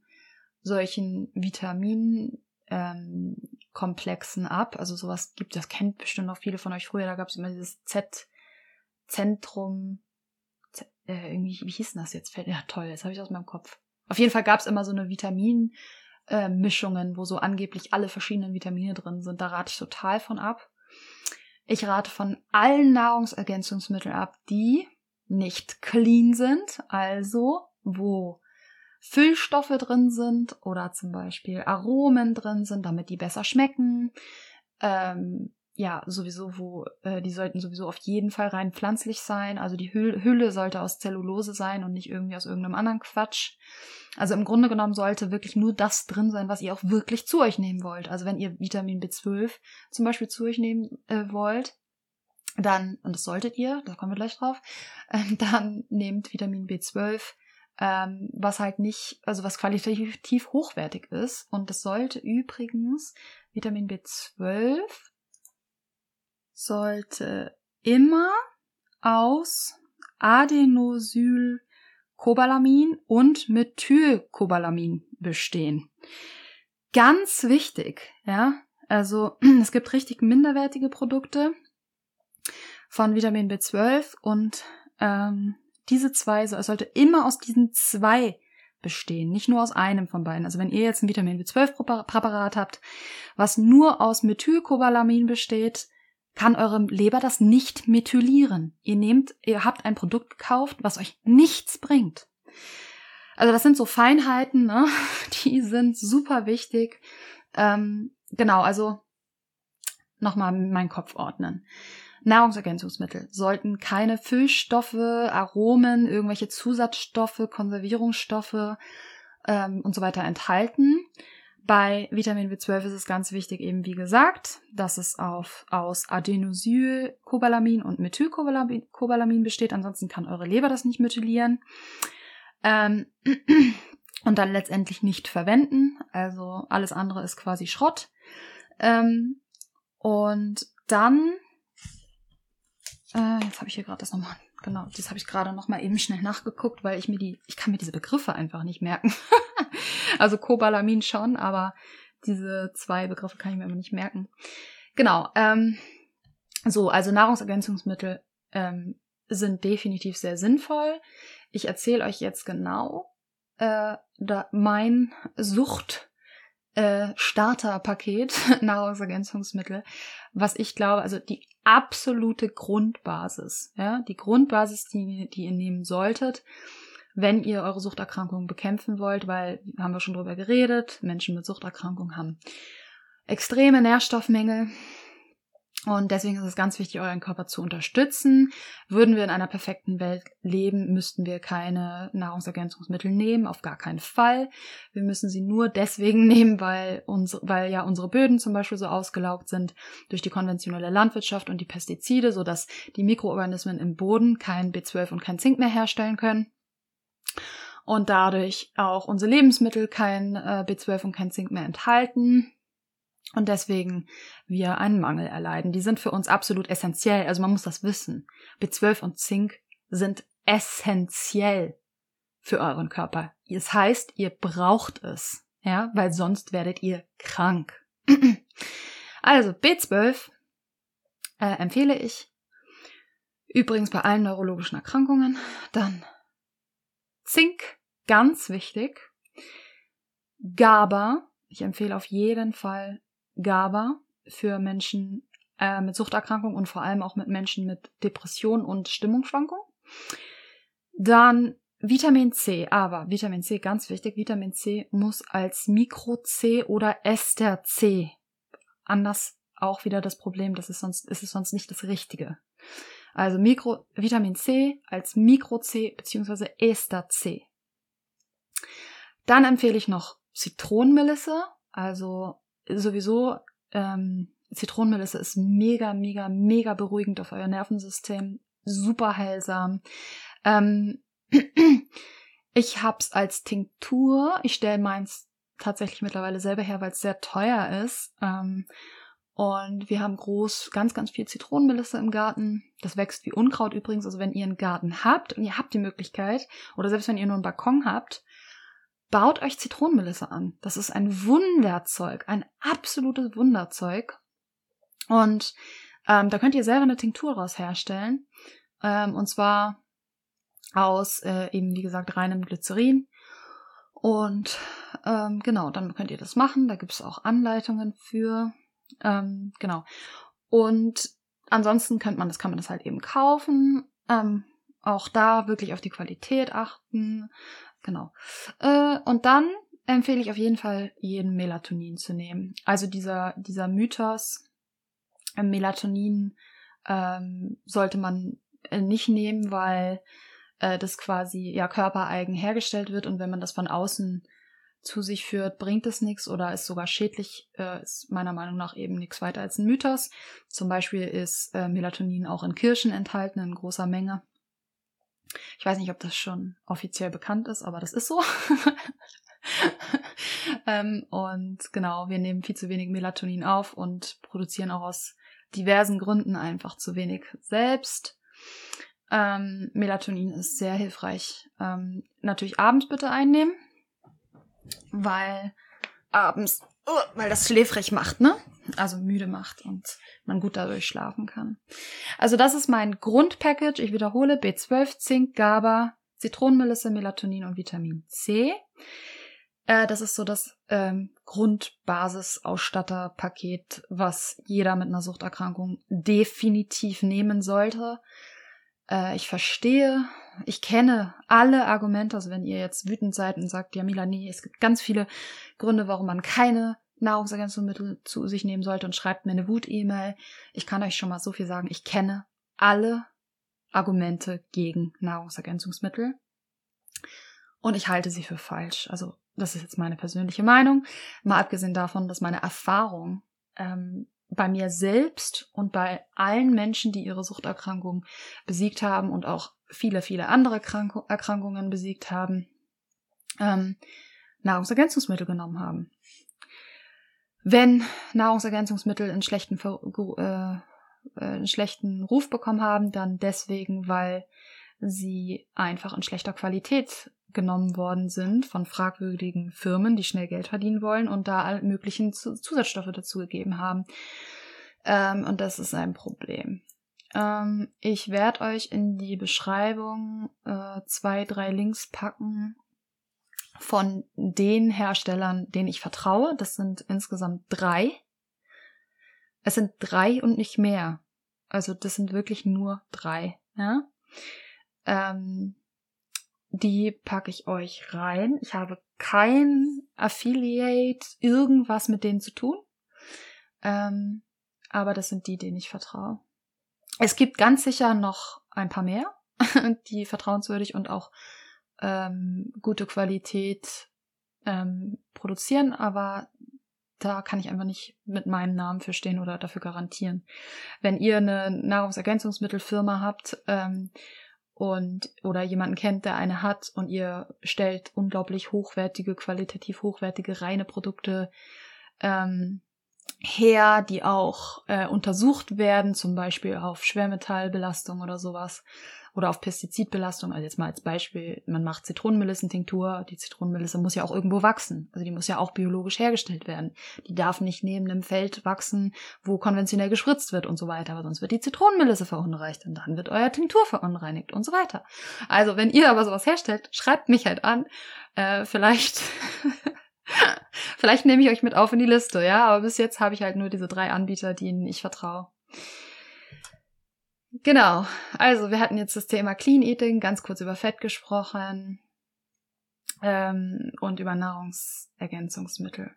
solchen Vitaminkomplexen ähm, ab. Also sowas gibt, das kennt bestimmt noch viele von euch früher. Da gab es immer dieses Z-Zentrum, äh, irgendwie, wie hieß denn das jetzt? Ja, toll, jetzt habe ich aus meinem Kopf. Auf jeden Fall gab es immer so eine Vitaminmischungen, äh, wo so angeblich alle verschiedenen Vitamine drin sind. Da rate ich total von ab. Ich rate von allen Nahrungsergänzungsmitteln ab, die nicht clean sind, also wo Füllstoffe drin sind oder zum Beispiel Aromen drin sind, damit die besser schmecken. Ähm, ja, sowieso, wo, äh, die sollten sowieso auf jeden Fall rein pflanzlich sein. Also die Hülle, sollte aus Zellulose sein und nicht irgendwie aus irgendeinem anderen Quatsch. Also im Grunde genommen sollte wirklich nur das drin sein, was ihr auch wirklich zu euch nehmen wollt. Also wenn ihr Vitamin B12 zum Beispiel zu euch nehmen äh, wollt, dann, und das solltet ihr, da kommen wir gleich drauf, äh, dann nehmt Vitamin B12 ähm, was halt nicht, also was qualitativ hochwertig ist. Und das sollte übrigens, Vitamin B12 sollte immer aus Adenosylcobalamin und Methylcobalamin bestehen. Ganz wichtig, ja. Also es gibt richtig minderwertige Produkte von Vitamin B12 und ähm, diese zwei, es sollte immer aus diesen zwei bestehen, nicht nur aus einem von beiden. Also wenn ihr jetzt ein Vitamin B12-Präparat habt, was nur aus Methylcobalamin besteht, kann eure Leber das nicht methylieren. Ihr nehmt, ihr habt ein Produkt gekauft, was euch nichts bringt. Also das sind so Feinheiten, ne? die sind super wichtig. Ähm, genau, also nochmal meinen Kopf ordnen. Nahrungsergänzungsmittel sollten keine Füllstoffe, Aromen, irgendwelche Zusatzstoffe, Konservierungsstoffe ähm, und so weiter enthalten. Bei Vitamin B12 ist es ganz wichtig, eben wie gesagt, dass es auf, aus Adenosylcobalamin und Methylcobalamin besteht. Ansonsten kann eure Leber das nicht methylieren. Ähm, und dann letztendlich nicht verwenden. Also alles andere ist quasi Schrott. Ähm, und dann äh, jetzt habe ich hier gerade das nochmal, genau, das habe ich gerade nochmal eben schnell nachgeguckt, weil ich mir die, ich kann mir diese Begriffe einfach nicht merken. also Cobalamin schon, aber diese zwei Begriffe kann ich mir immer nicht merken. Genau, ähm, so, also Nahrungsergänzungsmittel ähm, sind definitiv sehr sinnvoll. Ich erzähle euch jetzt genau äh, da mein Sucht äh, Starterpaket Nahrungsergänzungsmittel, was ich glaube, also die absolute Grundbasis, ja, die Grundbasis, die, die ihr nehmen solltet, wenn ihr eure Suchterkrankungen bekämpfen wollt, weil, haben wir schon drüber geredet, Menschen mit Suchterkrankungen haben extreme Nährstoffmängel, und deswegen ist es ganz wichtig, euren Körper zu unterstützen. Würden wir in einer perfekten Welt leben, müssten wir keine Nahrungsergänzungsmittel nehmen, auf gar keinen Fall. Wir müssen sie nur deswegen nehmen, weil, uns, weil ja unsere Böden zum Beispiel so ausgelaugt sind durch die konventionelle Landwirtschaft und die Pestizide, sodass die Mikroorganismen im Boden kein B12 und kein Zink mehr herstellen können. Und dadurch auch unsere Lebensmittel kein äh, B12 und kein Zink mehr enthalten und deswegen wir einen Mangel erleiden. Die sind für uns absolut essentiell. Also man muss das wissen. B12 und Zink sind essentiell für euren Körper. Das heißt, ihr braucht es, ja, weil sonst werdet ihr krank. also B12 äh, empfehle ich. Übrigens bei allen neurologischen Erkrankungen. Dann Zink, ganz wichtig. GABA, ich empfehle auf jeden Fall GABA für Menschen äh, mit Suchterkrankung und vor allem auch mit Menschen mit Depression und Stimmungsschwankung. Dann Vitamin C, aber Vitamin C, ganz wichtig, Vitamin C muss als Mikro-C oder Ester-C. Anders auch wieder das Problem, das ist sonst, ist es sonst nicht das Richtige. Also Mikro, Vitamin C als Mikro-C bzw. Ester-C. Dann empfehle ich noch Zitronenmelisse, also sowieso ähm, Zitronenmelisse ist mega, mega, mega beruhigend auf euer Nervensystem, super heilsam. Ähm, ich hab's als Tinktur. Ich stelle meins tatsächlich mittlerweile selber her, weil es sehr teuer ist. Ähm, und wir haben groß, ganz, ganz viel Zitronenmelisse im Garten. Das wächst wie Unkraut übrigens. Also wenn ihr einen Garten habt und ihr habt die Möglichkeit, oder selbst wenn ihr nur einen Balkon habt, Baut euch Zitronenmelisse an. Das ist ein Wunderzeug, ein absolutes Wunderzeug. Und ähm, da könnt ihr selber eine Tinktur raus herstellen. Ähm, und zwar aus äh, eben, wie gesagt, reinem Glycerin. Und ähm, genau, dann könnt ihr das machen. Da gibt es auch Anleitungen für. Ähm, genau. Und ansonsten könnte man das, kann man das halt eben kaufen. Ähm, auch da wirklich auf die Qualität achten. Genau. Äh, und dann empfehle ich auf jeden Fall, jeden Melatonin zu nehmen. Also dieser, dieser Mythos, äh, Melatonin ähm, sollte man äh, nicht nehmen, weil äh, das quasi ja körpereigen hergestellt wird und wenn man das von außen zu sich führt, bringt es nichts oder ist sogar schädlich, äh, ist meiner Meinung nach eben nichts weiter als ein Mythos. Zum Beispiel ist äh, Melatonin auch in Kirschen enthalten in großer Menge. Ich weiß nicht, ob das schon offiziell bekannt ist, aber das ist so. ähm, und genau, wir nehmen viel zu wenig Melatonin auf und produzieren auch aus diversen Gründen einfach zu wenig selbst. Ähm, Melatonin ist sehr hilfreich. Ähm, natürlich abends bitte einnehmen, weil abends, weil das schläfrig macht, ne? Also müde macht und man gut dadurch schlafen kann. Also das ist mein Grundpackage. Ich wiederhole B12, Zink, GABA, Zitronenmelisse, Melatonin und Vitamin C. Äh, das ist so das ähm, Grundbasis-Ausstatter-Paket, was jeder mit einer Suchterkrankung definitiv nehmen sollte. Äh, ich verstehe, ich kenne alle Argumente, also wenn ihr jetzt wütend seid und sagt, ja Mila, nee, es gibt ganz viele Gründe, warum man keine Nahrungsergänzungsmittel zu sich nehmen sollte und schreibt mir eine Wut-E-Mail. Ich kann euch schon mal so viel sagen, ich kenne alle Argumente gegen Nahrungsergänzungsmittel und ich halte sie für falsch. Also das ist jetzt meine persönliche Meinung, mal abgesehen davon, dass meine Erfahrung ähm, bei mir selbst und bei allen Menschen, die ihre Suchterkrankung besiegt haben und auch viele, viele andere Krank Erkrankungen besiegt haben, ähm, Nahrungsergänzungsmittel genommen haben. Wenn Nahrungsergänzungsmittel einen schlechten, äh, äh, einen schlechten Ruf bekommen haben, dann deswegen, weil sie einfach in schlechter Qualität genommen worden sind von fragwürdigen Firmen, die schnell Geld verdienen wollen und da alle möglichen Zusatzstoffe dazugegeben haben. Ähm, und das ist ein Problem. Ähm, ich werde euch in die Beschreibung äh, zwei, drei Links packen von den Herstellern, denen ich vertraue. Das sind insgesamt drei. Es sind drei und nicht mehr. Also das sind wirklich nur drei. Ja? Ähm, die packe ich euch rein. Ich habe kein Affiliate, irgendwas mit denen zu tun. Ähm, aber das sind die, denen ich vertraue. Es gibt ganz sicher noch ein paar mehr, die vertrauenswürdig und auch ähm, gute Qualität ähm, produzieren, aber da kann ich einfach nicht mit meinem Namen für stehen oder dafür garantieren. Wenn ihr eine Nahrungsergänzungsmittelfirma habt ähm, und oder jemanden kennt, der eine hat und ihr stellt unglaublich hochwertige, qualitativ hochwertige, reine Produkte ähm, her, die auch äh, untersucht werden, zum Beispiel auf Schwermetallbelastung oder sowas oder auf Pestizidbelastung. Also jetzt mal als Beispiel, man macht Zitronenmelissentinktur. Die Zitronenmelisse muss ja auch irgendwo wachsen. Also die muss ja auch biologisch hergestellt werden. Die darf nicht neben einem Feld wachsen, wo konventionell gespritzt wird und so weiter, aber sonst wird die Zitronenmelisse verunreinigt und dann wird euer Tinktur verunreinigt und so weiter. Also wenn ihr aber sowas herstellt, schreibt mich halt an. Äh, vielleicht Vielleicht nehme ich euch mit auf in die Liste, ja, aber bis jetzt habe ich halt nur diese drei Anbieter, denen ich vertraue. Genau, also wir hatten jetzt das Thema Clean Eating, ganz kurz über Fett gesprochen ähm, und über Nahrungsergänzungsmittel.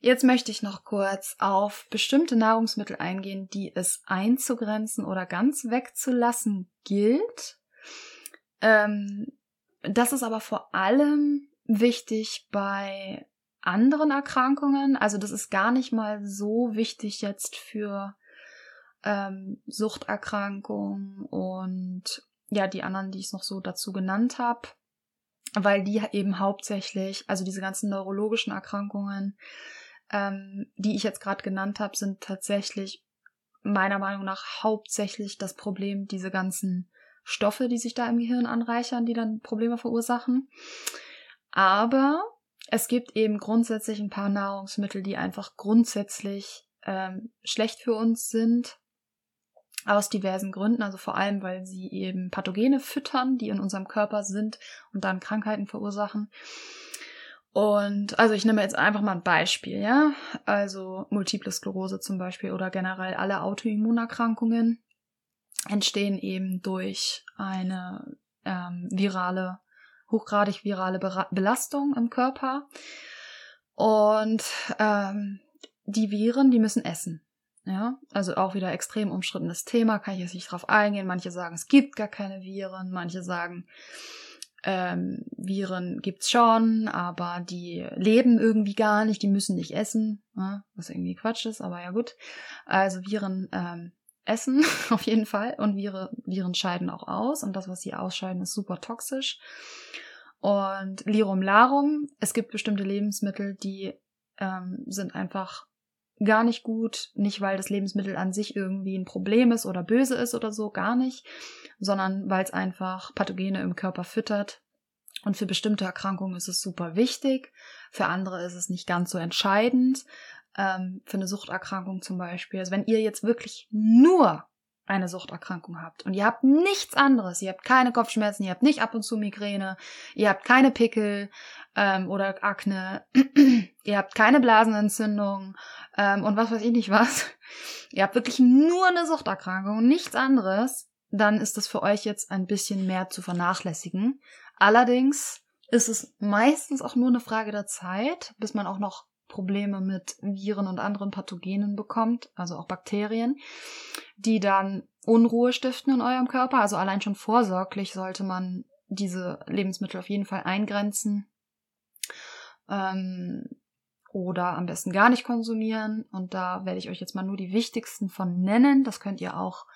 Jetzt möchte ich noch kurz auf bestimmte Nahrungsmittel eingehen, die es einzugrenzen oder ganz wegzulassen gilt. Ähm, das ist aber vor allem wichtig bei anderen Erkrankungen. Also das ist gar nicht mal so wichtig jetzt für ähm, Suchterkrankungen und ja, die anderen, die ich noch so dazu genannt habe, weil die eben hauptsächlich, also diese ganzen neurologischen Erkrankungen, ähm, die ich jetzt gerade genannt habe, sind tatsächlich meiner Meinung nach hauptsächlich das Problem, diese ganzen Stoffe, die sich da im Gehirn anreichern, die dann Probleme verursachen. Aber es gibt eben grundsätzlich ein paar Nahrungsmittel, die einfach grundsätzlich ähm, schlecht für uns sind. aus diversen Gründen, also vor allem, weil sie eben Pathogene füttern, die in unserem Körper sind und dann Krankheiten verursachen. Und also ich nehme jetzt einfach mal ein Beispiel, ja. Also Multiple Sklerose zum Beispiel oder generell alle Autoimmunerkrankungen entstehen eben durch eine ähm, virale, hochgradig virale Belastung im Körper. Und ähm, die Viren, die müssen essen. Ja, also auch wieder extrem umstrittenes Thema, kann ich jetzt nicht drauf eingehen. Manche sagen, es gibt gar keine Viren, manche sagen, ähm, Viren gibt's schon, aber die leben irgendwie gar nicht, die müssen nicht essen, ja, was irgendwie Quatsch ist, aber ja gut. Also Viren ähm, essen auf jeden Fall und Viren, Viren scheiden auch aus und das, was sie ausscheiden, ist super toxisch. Und Lirum Larum, es gibt bestimmte Lebensmittel, die ähm, sind einfach gar nicht gut, nicht weil das Lebensmittel an sich irgendwie ein Problem ist oder böse ist oder so, gar nicht, sondern weil es einfach Pathogene im Körper füttert. Und für bestimmte Erkrankungen ist es super wichtig, für andere ist es nicht ganz so entscheidend. Ähm, für eine Suchterkrankung zum Beispiel. Also wenn ihr jetzt wirklich nur eine Suchterkrankung habt und ihr habt nichts anderes, ihr habt keine Kopfschmerzen, ihr habt nicht ab und zu Migräne, ihr habt keine Pickel ähm, oder Akne, ihr habt keine Blasenentzündung ähm, und was weiß ich nicht was, ihr habt wirklich nur eine Suchterkrankung und nichts anderes, dann ist das für euch jetzt ein bisschen mehr zu vernachlässigen. Allerdings ist es meistens auch nur eine Frage der Zeit, bis man auch noch Probleme mit Viren und anderen Pathogenen bekommt, also auch Bakterien, die dann Unruhe stiften in eurem Körper. Also allein schon vorsorglich sollte man diese Lebensmittel auf jeden Fall eingrenzen. Ähm, oder am besten gar nicht konsumieren. Und da werde ich euch jetzt mal nur die wichtigsten von nennen. Das könnt ihr auch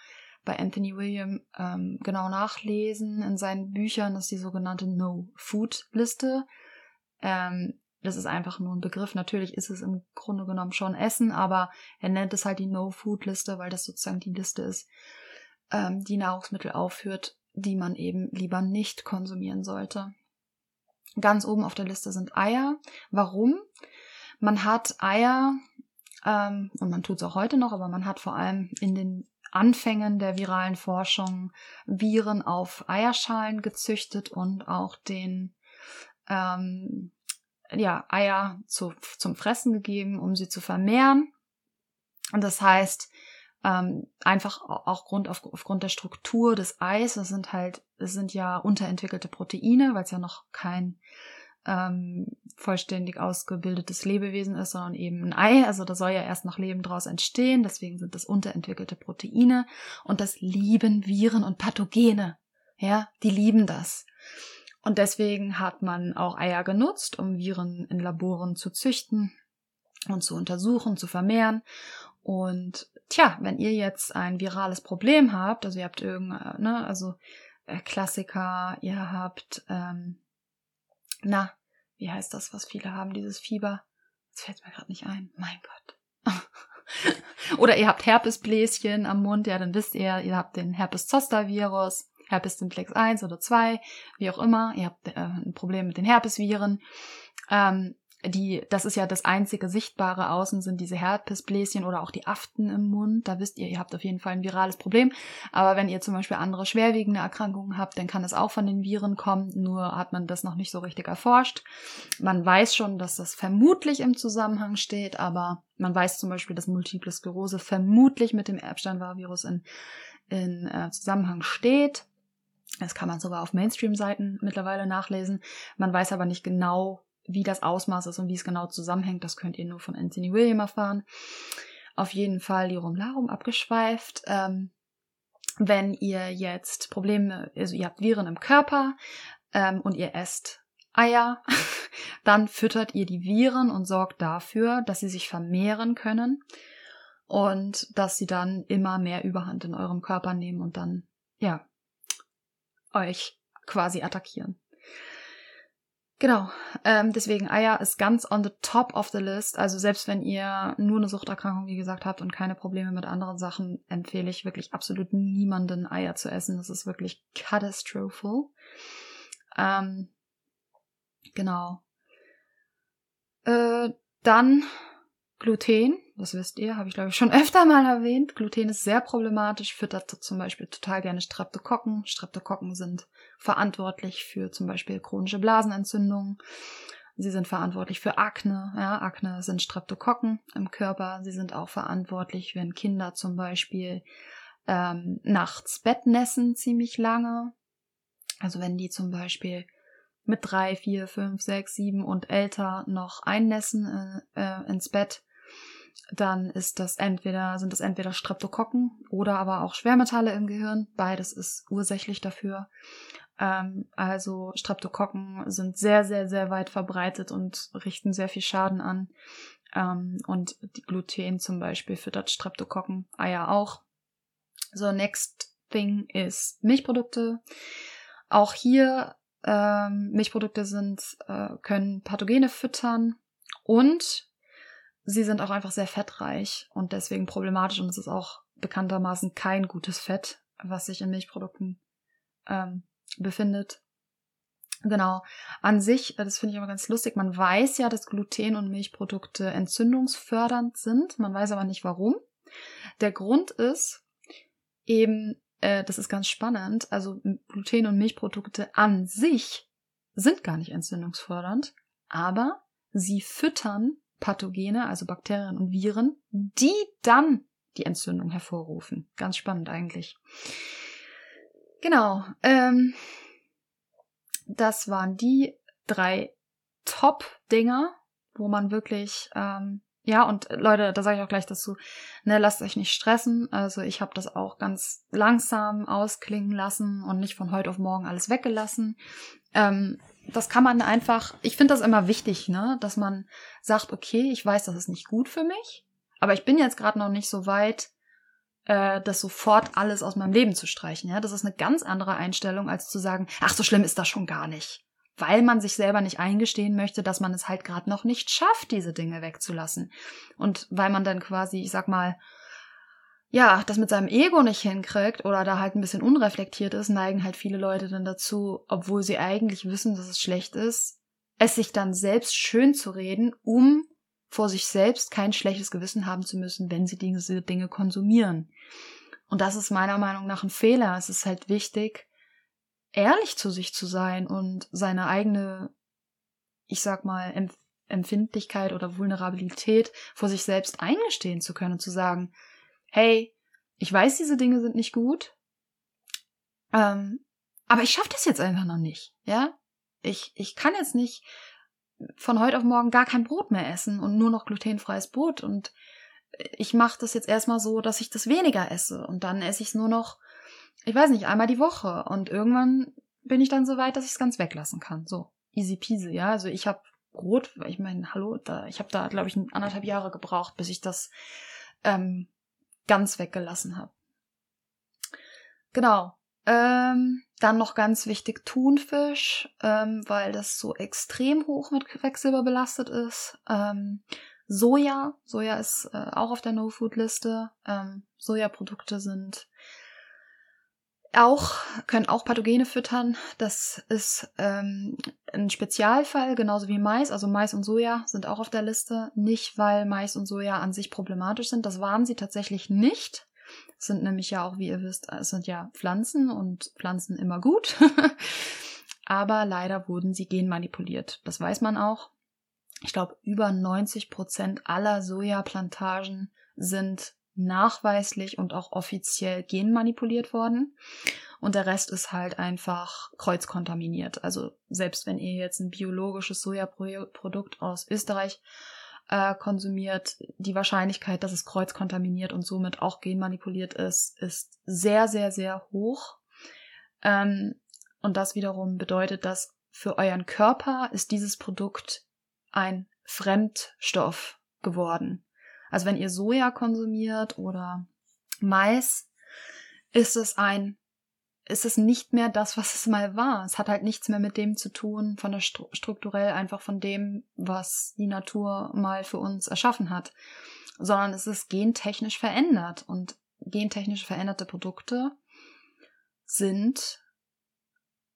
bei Anthony William ähm, genau nachlesen in seinen Büchern. Das ist die sogenannte No-Food-Liste. Ähm, das ist einfach nur ein Begriff. Natürlich ist es im Grunde genommen schon Essen, aber er nennt es halt die No-Food-Liste, weil das sozusagen die Liste ist, ähm, die Nahrungsmittel aufführt, die man eben lieber nicht konsumieren sollte. Ganz oben auf der Liste sind Eier. Warum? Man hat Eier, ähm, und man tut es auch heute noch, aber man hat vor allem in den Anfängen der viralen Forschung Viren auf Eierschalen gezüchtet und auch den ähm, ja, Eier zu, zum Fressen gegeben, um sie zu vermehren. Und das heißt, ähm, einfach auch Grund, auf, aufgrund der Struktur des Eis, das sind halt, es sind ja unterentwickelte Proteine, weil es ja noch kein ähm, vollständig ausgebildetes Lebewesen ist, sondern eben ein Ei. Also da soll ja erst noch Leben draus entstehen, deswegen sind das unterentwickelte Proteine und das lieben Viren und Pathogene. Ja, die lieben das. Und deswegen hat man auch Eier genutzt, um Viren in Laboren zu züchten und zu untersuchen, zu vermehren. Und tja, wenn ihr jetzt ein virales Problem habt, also ihr habt irgendein, ne, also äh, Klassiker, ihr habt, ähm, na, wie heißt das, was viele haben, dieses Fieber? Das fällt mir gerade nicht ein. Mein Gott. Oder ihr habt Herpesbläschen am Mund, ja, dann wisst ihr, ihr habt den Herpes-Zoster-Virus. Herpes simplex 1 oder 2, wie auch immer. Ihr habt äh, ein Problem mit den Herpesviren. Ähm, die, das ist ja das einzige sichtbare Außen sind diese Herpesbläschen oder auch die Aften im Mund. Da wisst ihr, ihr habt auf jeden Fall ein virales Problem. Aber wenn ihr zum Beispiel andere schwerwiegende Erkrankungen habt, dann kann es auch von den Viren kommen. Nur hat man das noch nicht so richtig erforscht. Man weiß schon, dass das vermutlich im Zusammenhang steht, aber man weiß zum Beispiel, dass Multiple Sklerose vermutlich mit dem Erbstein-Barr-Virus in, in äh, Zusammenhang steht. Das kann man sogar auf Mainstream-Seiten mittlerweile nachlesen. Man weiß aber nicht genau, wie das Ausmaß ist und wie es genau zusammenhängt. Das könnt ihr nur von Anthony William erfahren. Auf jeden Fall Lirum Larum abgeschweift. Ähm, wenn ihr jetzt Probleme, also ihr habt Viren im Körper ähm, und ihr esst Eier, dann füttert ihr die Viren und sorgt dafür, dass sie sich vermehren können und dass sie dann immer mehr Überhand in eurem Körper nehmen und dann, ja, euch quasi attackieren. Genau, ähm, deswegen Eier ist ganz on the top of the list. Also selbst wenn ihr nur eine Suchterkrankung, wie gesagt, habt und keine Probleme mit anderen Sachen, empfehle ich wirklich absolut niemanden Eier zu essen. Das ist wirklich catastrophal. Ähm, genau. Äh, dann Gluten, Das wisst ihr, habe ich glaube ich schon öfter mal erwähnt. Gluten ist sehr problematisch, füttert zum Beispiel total gerne Streptokokken. Streptokokken sind verantwortlich für zum Beispiel chronische Blasenentzündungen. Sie sind verantwortlich für Akne. Ja, Akne sind Streptokokken im Körper. Sie sind auch verantwortlich, wenn Kinder zum Beispiel ähm, nachts Bettnässen ziemlich lange. Also wenn die zum Beispiel mit drei, vier, fünf, sechs, sieben und älter noch einnässen äh, äh, ins Bett, dann ist das entweder, sind das entweder Streptokokken oder aber auch Schwermetalle im Gehirn. Beides ist ursächlich dafür. Ähm, also Streptokokken sind sehr, sehr, sehr weit verbreitet und richten sehr viel Schaden an. Ähm, und die Gluten zum Beispiel füttert Streptokokken, Eier auch. So, next thing ist Milchprodukte. Auch hier ähm, Milchprodukte sind, äh, können Pathogene füttern und sie sind auch einfach sehr fettreich und deswegen problematisch und es ist auch bekanntermaßen kein gutes Fett, was sich in Milchprodukten ähm, befindet. Genau. An sich, äh, das finde ich aber ganz lustig, man weiß ja, dass Gluten und Milchprodukte entzündungsfördernd sind, man weiß aber nicht warum. Der Grund ist eben, äh, das ist ganz spannend, also Gluten und Milchprodukte an sich sind gar nicht entzündungsfördernd, aber sie füttern Pathogene, also Bakterien und Viren, die dann die Entzündung hervorrufen. Ganz spannend eigentlich. Genau. Ähm, das waren die drei Top-Dinger, wo man wirklich ähm, ja, und Leute, da sage ich auch gleich dazu, ne, lasst euch nicht stressen. Also ich habe das auch ganz langsam ausklingen lassen und nicht von heute auf morgen alles weggelassen. Ähm, das kann man einfach, ich finde das immer wichtig, ne, dass man sagt, okay, ich weiß, das ist nicht gut für mich, aber ich bin jetzt gerade noch nicht so weit, äh, das sofort alles aus meinem Leben zu streichen. Ja, das ist eine ganz andere Einstellung, als zu sagen, ach, so schlimm ist das schon gar nicht weil man sich selber nicht eingestehen möchte, dass man es halt gerade noch nicht schafft, diese Dinge wegzulassen. Und weil man dann quasi, ich sag mal, ja, das mit seinem Ego nicht hinkriegt oder da halt ein bisschen unreflektiert ist, neigen halt viele Leute dann dazu, obwohl sie eigentlich wissen, dass es schlecht ist, es sich dann selbst schön zu reden, um vor sich selbst kein schlechtes Gewissen haben zu müssen, wenn sie diese Dinge konsumieren. Und das ist meiner Meinung nach ein Fehler. Es ist halt wichtig, ehrlich zu sich zu sein und seine eigene, ich sag mal, Empf Empfindlichkeit oder Vulnerabilität vor sich selbst eingestehen zu können und zu sagen, hey, ich weiß, diese Dinge sind nicht gut, ähm, aber ich schaffe das jetzt einfach noch nicht, ja? Ich, ich kann jetzt nicht von heute auf morgen gar kein Brot mehr essen und nur noch glutenfreies Brot und ich mache das jetzt erstmal so, dass ich das weniger esse und dann esse ich es nur noch ich weiß nicht, einmal die Woche. Und irgendwann bin ich dann so weit, dass ich es ganz weglassen kann. So, easy peasy, ja. Also ich habe Brot, ich meine, hallo, da, ich habe da, glaube ich, anderthalb Jahre gebraucht, bis ich das ähm, ganz weggelassen habe. Genau. Ähm, dann noch ganz wichtig Thunfisch, ähm, weil das so extrem hoch mit Quecksilber belastet ist. Ähm, Soja, Soja ist äh, auch auf der No-Food-Liste. Ähm, Sojaprodukte sind auch, können auch Pathogene füttern. Das ist ähm, ein Spezialfall, genauso wie Mais. Also Mais und Soja sind auch auf der Liste. Nicht, weil Mais und Soja an sich problematisch sind. Das waren sie tatsächlich nicht. Es sind nämlich ja auch, wie ihr wisst, es sind ja Pflanzen und Pflanzen immer gut. Aber leider wurden sie genmanipuliert. Das weiß man auch. Ich glaube, über 90 Prozent aller Sojaplantagen sind nachweislich und auch offiziell genmanipuliert worden. Und der Rest ist halt einfach kreuzkontaminiert. Also selbst wenn ihr jetzt ein biologisches Sojaprodukt aus Österreich äh, konsumiert, die Wahrscheinlichkeit, dass es kreuzkontaminiert und somit auch genmanipuliert ist, ist sehr, sehr, sehr hoch. Ähm, und das wiederum bedeutet, dass für euren Körper ist dieses Produkt ein Fremdstoff geworden. Also wenn ihr Soja konsumiert oder Mais, ist es ein, ist es nicht mehr das, was es mal war. Es hat halt nichts mehr mit dem zu tun, von der Stru strukturell einfach von dem, was die Natur mal für uns erschaffen hat, sondern es ist gentechnisch verändert und gentechnisch veränderte Produkte sind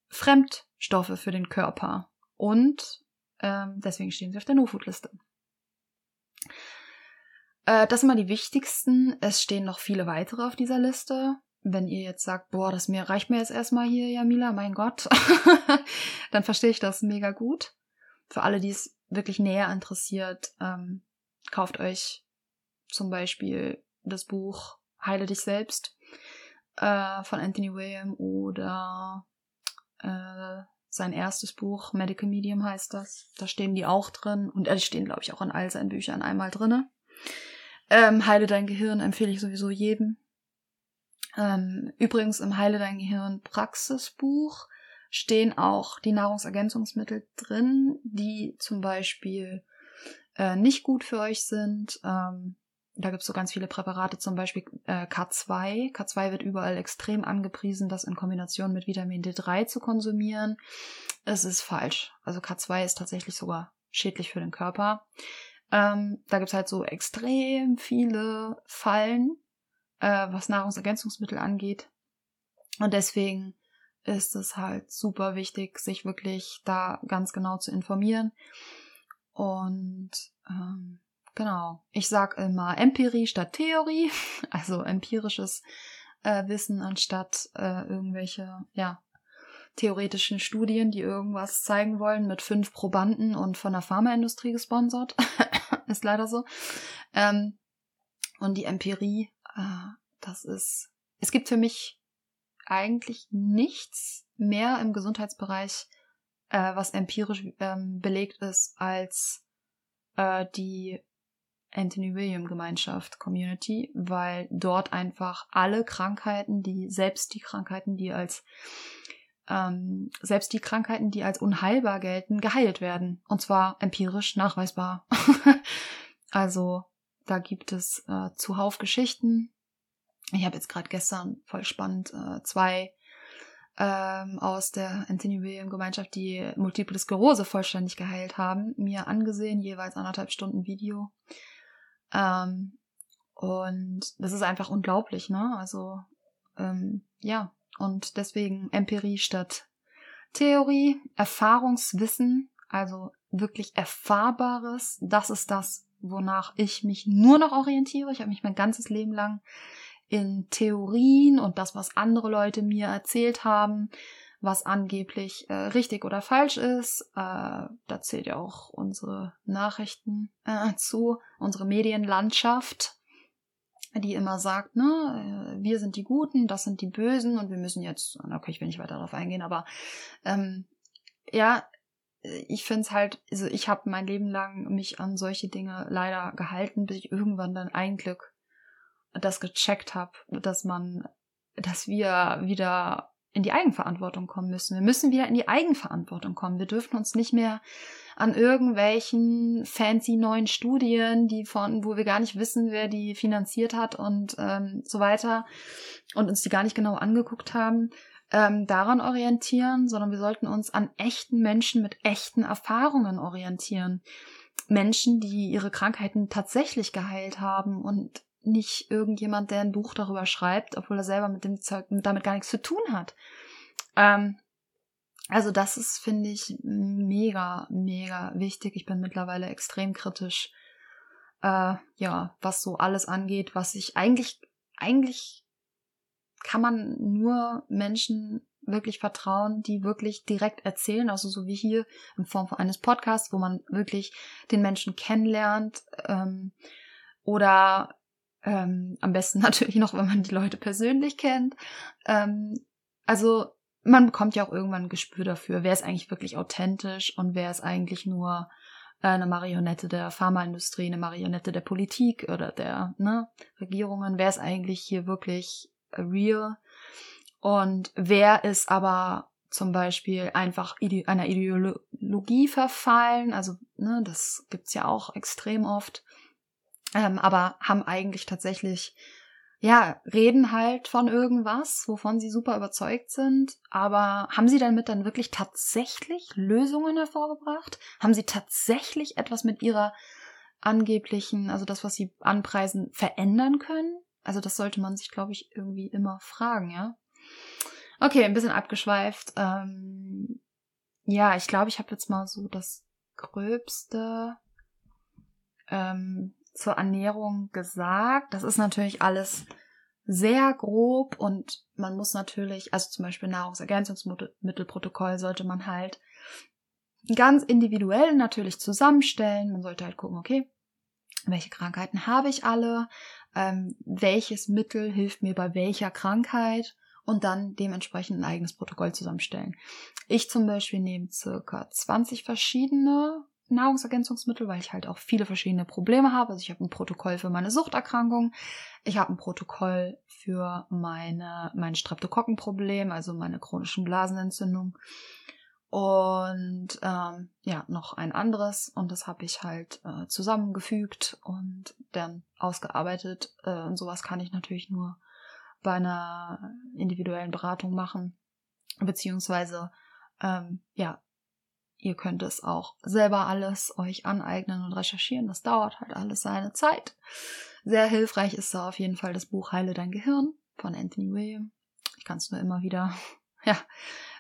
Fremdstoffe für den Körper und ähm, deswegen stehen sie auf der No-Food-Liste. Äh, das sind mal die wichtigsten. Es stehen noch viele weitere auf dieser Liste. Wenn ihr jetzt sagt, boah, das mir, reicht mir jetzt erstmal hier, Jamila, mein Gott, dann verstehe ich das mega gut. Für alle, die es wirklich näher interessiert, ähm, kauft euch zum Beispiel das Buch Heile dich selbst äh, von Anthony William oder äh, sein erstes Buch, Medical Medium heißt das. Da stehen die auch drin und äh, die stehen, glaube ich, auch in all seinen Büchern einmal drinne. Ähm, Heile dein Gehirn empfehle ich sowieso jedem. Ähm, übrigens im Heile dein Gehirn Praxisbuch stehen auch die Nahrungsergänzungsmittel drin, die zum Beispiel äh, nicht gut für euch sind. Ähm, da gibt es so ganz viele Präparate, zum Beispiel äh, K2. K2 wird überall extrem angepriesen, das in Kombination mit Vitamin D3 zu konsumieren. Es ist falsch. Also K2 ist tatsächlich sogar schädlich für den Körper. Ähm, da gibt es halt so extrem viele Fallen, äh, was Nahrungsergänzungsmittel angeht. Und deswegen ist es halt super wichtig, sich wirklich da ganz genau zu informieren. Und ähm, genau, ich sag immer Empirie statt Theorie, also empirisches äh, Wissen anstatt äh, irgendwelche, ja, theoretischen Studien, die irgendwas zeigen wollen mit fünf Probanden und von der Pharmaindustrie gesponsert. ist leider so. Ähm, und die Empirie, äh, das ist, es gibt für mich eigentlich nichts mehr im Gesundheitsbereich, äh, was empirisch ähm, belegt ist, als äh, die Anthony William Gemeinschaft Community, weil dort einfach alle Krankheiten, die selbst die Krankheiten, die als ähm, selbst die Krankheiten, die als unheilbar gelten, geheilt werden. Und zwar empirisch nachweisbar. also da gibt es äh, zuhauf Geschichten. Ich habe jetzt gerade gestern voll spannend äh, zwei ähm, aus der Anthony William Gemeinschaft, die Multiple Sklerose vollständig geheilt haben, mir angesehen, jeweils anderthalb Stunden Video. Ähm, und das ist einfach unglaublich, ne? Also ähm, ja, und deswegen Empirie statt Theorie, Erfahrungswissen, also wirklich Erfahrbares. Das ist das, wonach ich mich nur noch orientiere. Ich habe mich mein ganzes Leben lang in Theorien und das, was andere Leute mir erzählt haben, was angeblich äh, richtig oder falsch ist. Äh, da zählt ja auch unsere Nachrichten äh, zu, unsere Medienlandschaft die immer sagt, ne, äh, wir sind die Guten, das sind die Bösen und wir müssen jetzt, okay, ich will nicht weiter darauf eingehen, aber ähm, ja, ich finde es halt, also ich habe mein Leben lang mich an solche Dinge leider gehalten, bis ich irgendwann dann ein Glück das gecheckt habe, dass man, dass wir wieder in die Eigenverantwortung kommen müssen. Wir müssen wieder in die Eigenverantwortung kommen. Wir dürfen uns nicht mehr an irgendwelchen fancy neuen Studien, die von, wo wir gar nicht wissen, wer die finanziert hat und ähm, so weiter und uns die gar nicht genau angeguckt haben, ähm, daran orientieren, sondern wir sollten uns an echten Menschen mit echten Erfahrungen orientieren. Menschen, die ihre Krankheiten tatsächlich geheilt haben und nicht irgendjemand, der ein Buch darüber schreibt, obwohl er selber mit dem Zeug damit gar nichts zu tun hat. Ähm, also das ist, finde ich, mega, mega wichtig. Ich bin mittlerweile extrem kritisch, äh, ja, was so alles angeht, was ich eigentlich, eigentlich kann man nur Menschen wirklich vertrauen, die wirklich direkt erzählen, also so wie hier in Form von eines Podcasts, wo man wirklich den Menschen kennenlernt ähm, oder ähm, am besten natürlich noch, wenn man die Leute persönlich kennt. Ähm, also man bekommt ja auch irgendwann ein Gespür dafür, wer ist eigentlich wirklich authentisch und wer ist eigentlich nur äh, eine Marionette der Pharmaindustrie, eine Marionette der Politik oder der ne, Regierungen. Wer ist eigentlich hier wirklich real? Und wer ist aber zum Beispiel einfach ide einer Ideologie verfallen? Also, ne, das gibt's ja auch extrem oft ähm, aber haben eigentlich tatsächlich, ja, reden halt von irgendwas, wovon sie super überzeugt sind, aber haben sie damit dann wirklich tatsächlich Lösungen hervorgebracht? Haben sie tatsächlich etwas mit ihrer angeblichen, also das, was sie anpreisen, verändern können? Also das sollte man sich, glaube ich, irgendwie immer fragen, ja. Okay, ein bisschen abgeschweift. Ähm, ja, ich glaube, ich habe jetzt mal so das Gröbste ähm, zur Ernährung gesagt. Das ist natürlich alles sehr grob und man muss natürlich, also zum Beispiel Nahrungsergänzungsmittelprotokoll sollte man halt ganz individuell natürlich zusammenstellen. Man sollte halt gucken, okay, welche Krankheiten habe ich alle, ähm, welches Mittel hilft mir bei welcher Krankheit und dann dementsprechend ein eigenes Protokoll zusammenstellen. Ich zum Beispiel nehme circa 20 verschiedene Nahrungsergänzungsmittel, weil ich halt auch viele verschiedene Probleme habe. Also ich habe ein Protokoll für meine Suchterkrankung, ich habe ein Protokoll für meine mein Streptokokkenproblem, also meine chronischen Blasenentzündungen. Und ähm, ja noch ein anderes. Und das habe ich halt äh, zusammengefügt und dann ausgearbeitet. Äh, und sowas kann ich natürlich nur bei einer individuellen Beratung machen. Beziehungsweise ähm, ja ihr könnt es auch selber alles euch aneignen und recherchieren das dauert halt alles seine Zeit sehr hilfreich ist da auf jeden Fall das Buch Heile dein Gehirn von Anthony William ich kann es nur immer wieder ja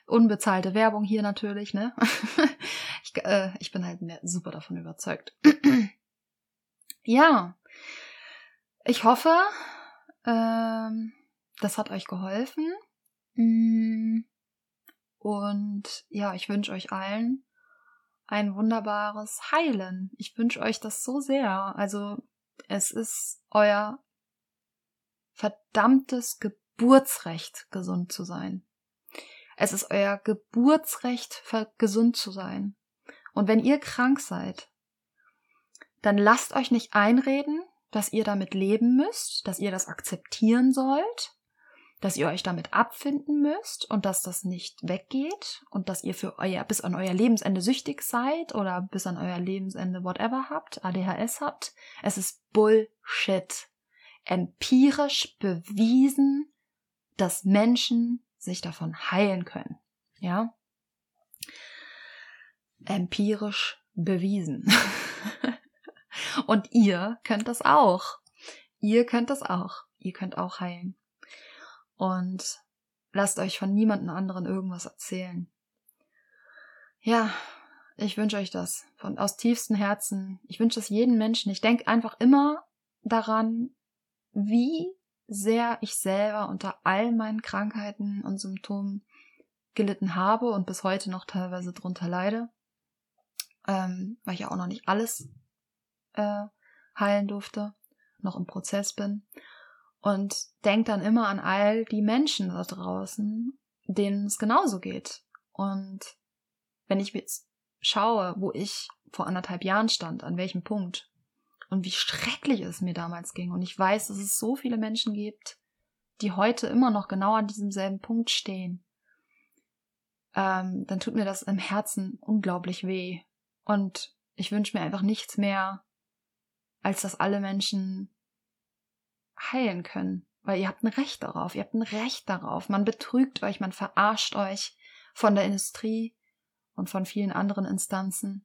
Unbezahlte Werbung hier natürlich, ne? ich, äh, ich bin halt super davon überzeugt. ja, ich hoffe, ähm, das hat euch geholfen. Mm. Und ja, ich wünsche euch allen ein wunderbares Heilen. Ich wünsche euch das so sehr. Also es ist euer verdammtes Geburtsrecht, gesund zu sein. Es ist euer Geburtsrecht, gesund zu sein. Und wenn ihr krank seid, dann lasst euch nicht einreden, dass ihr damit leben müsst, dass ihr das akzeptieren sollt, dass ihr euch damit abfinden müsst und dass das nicht weggeht und dass ihr für euer bis an euer Lebensende süchtig seid oder bis an euer Lebensende whatever habt, ADHS habt. Es ist Bullshit. Empirisch bewiesen, dass Menschen sich davon heilen können. Ja? Empirisch bewiesen. Und ihr könnt das auch. Ihr könnt das auch. Ihr könnt auch heilen. Und lasst euch von niemandem anderen irgendwas erzählen. Ja, ich wünsche euch das von aus tiefstem Herzen. Ich wünsche es jedem Menschen. Ich denke einfach immer daran, wie sehr ich selber unter all meinen Krankheiten und Symptomen gelitten habe und bis heute noch teilweise drunter leide, ähm, weil ich ja auch noch nicht alles äh, heilen durfte, noch im Prozess bin. Und denk dann immer an all die Menschen da draußen, denen es genauso geht. Und wenn ich jetzt schaue, wo ich vor anderthalb Jahren stand, an welchem Punkt, und wie schrecklich es mir damals ging. Und ich weiß, dass es so viele Menschen gibt, die heute immer noch genau an diesem selben Punkt stehen. Ähm, dann tut mir das im Herzen unglaublich weh. Und ich wünsche mir einfach nichts mehr, als dass alle Menschen heilen können. Weil ihr habt ein Recht darauf, ihr habt ein Recht darauf. Man betrügt euch, man verarscht euch von der Industrie und von vielen anderen Instanzen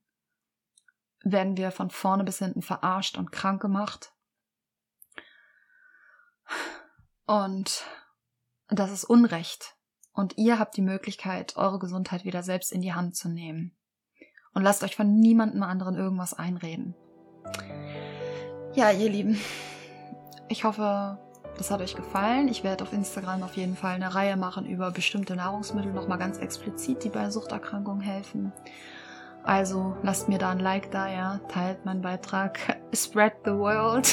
werden wir von vorne bis hinten verarscht und krank gemacht. Und das ist Unrecht. Und ihr habt die Möglichkeit, eure Gesundheit wieder selbst in die Hand zu nehmen. Und lasst euch von niemandem anderen irgendwas einreden. Ja, ihr Lieben, ich hoffe, das hat euch gefallen. Ich werde auf Instagram auf jeden Fall eine Reihe machen über bestimmte Nahrungsmittel, nochmal ganz explizit, die bei Suchterkrankungen helfen. Also lasst mir da ein Like da, ja, teilt meinen Beitrag, spread the world.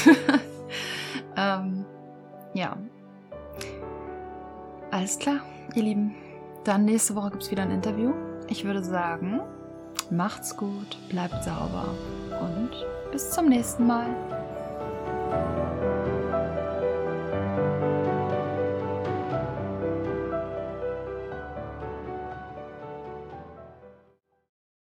ähm, ja. Alles klar, ihr Lieben. Dann nächste Woche gibt es wieder ein Interview. Ich würde sagen, macht's gut, bleibt sauber und bis zum nächsten Mal.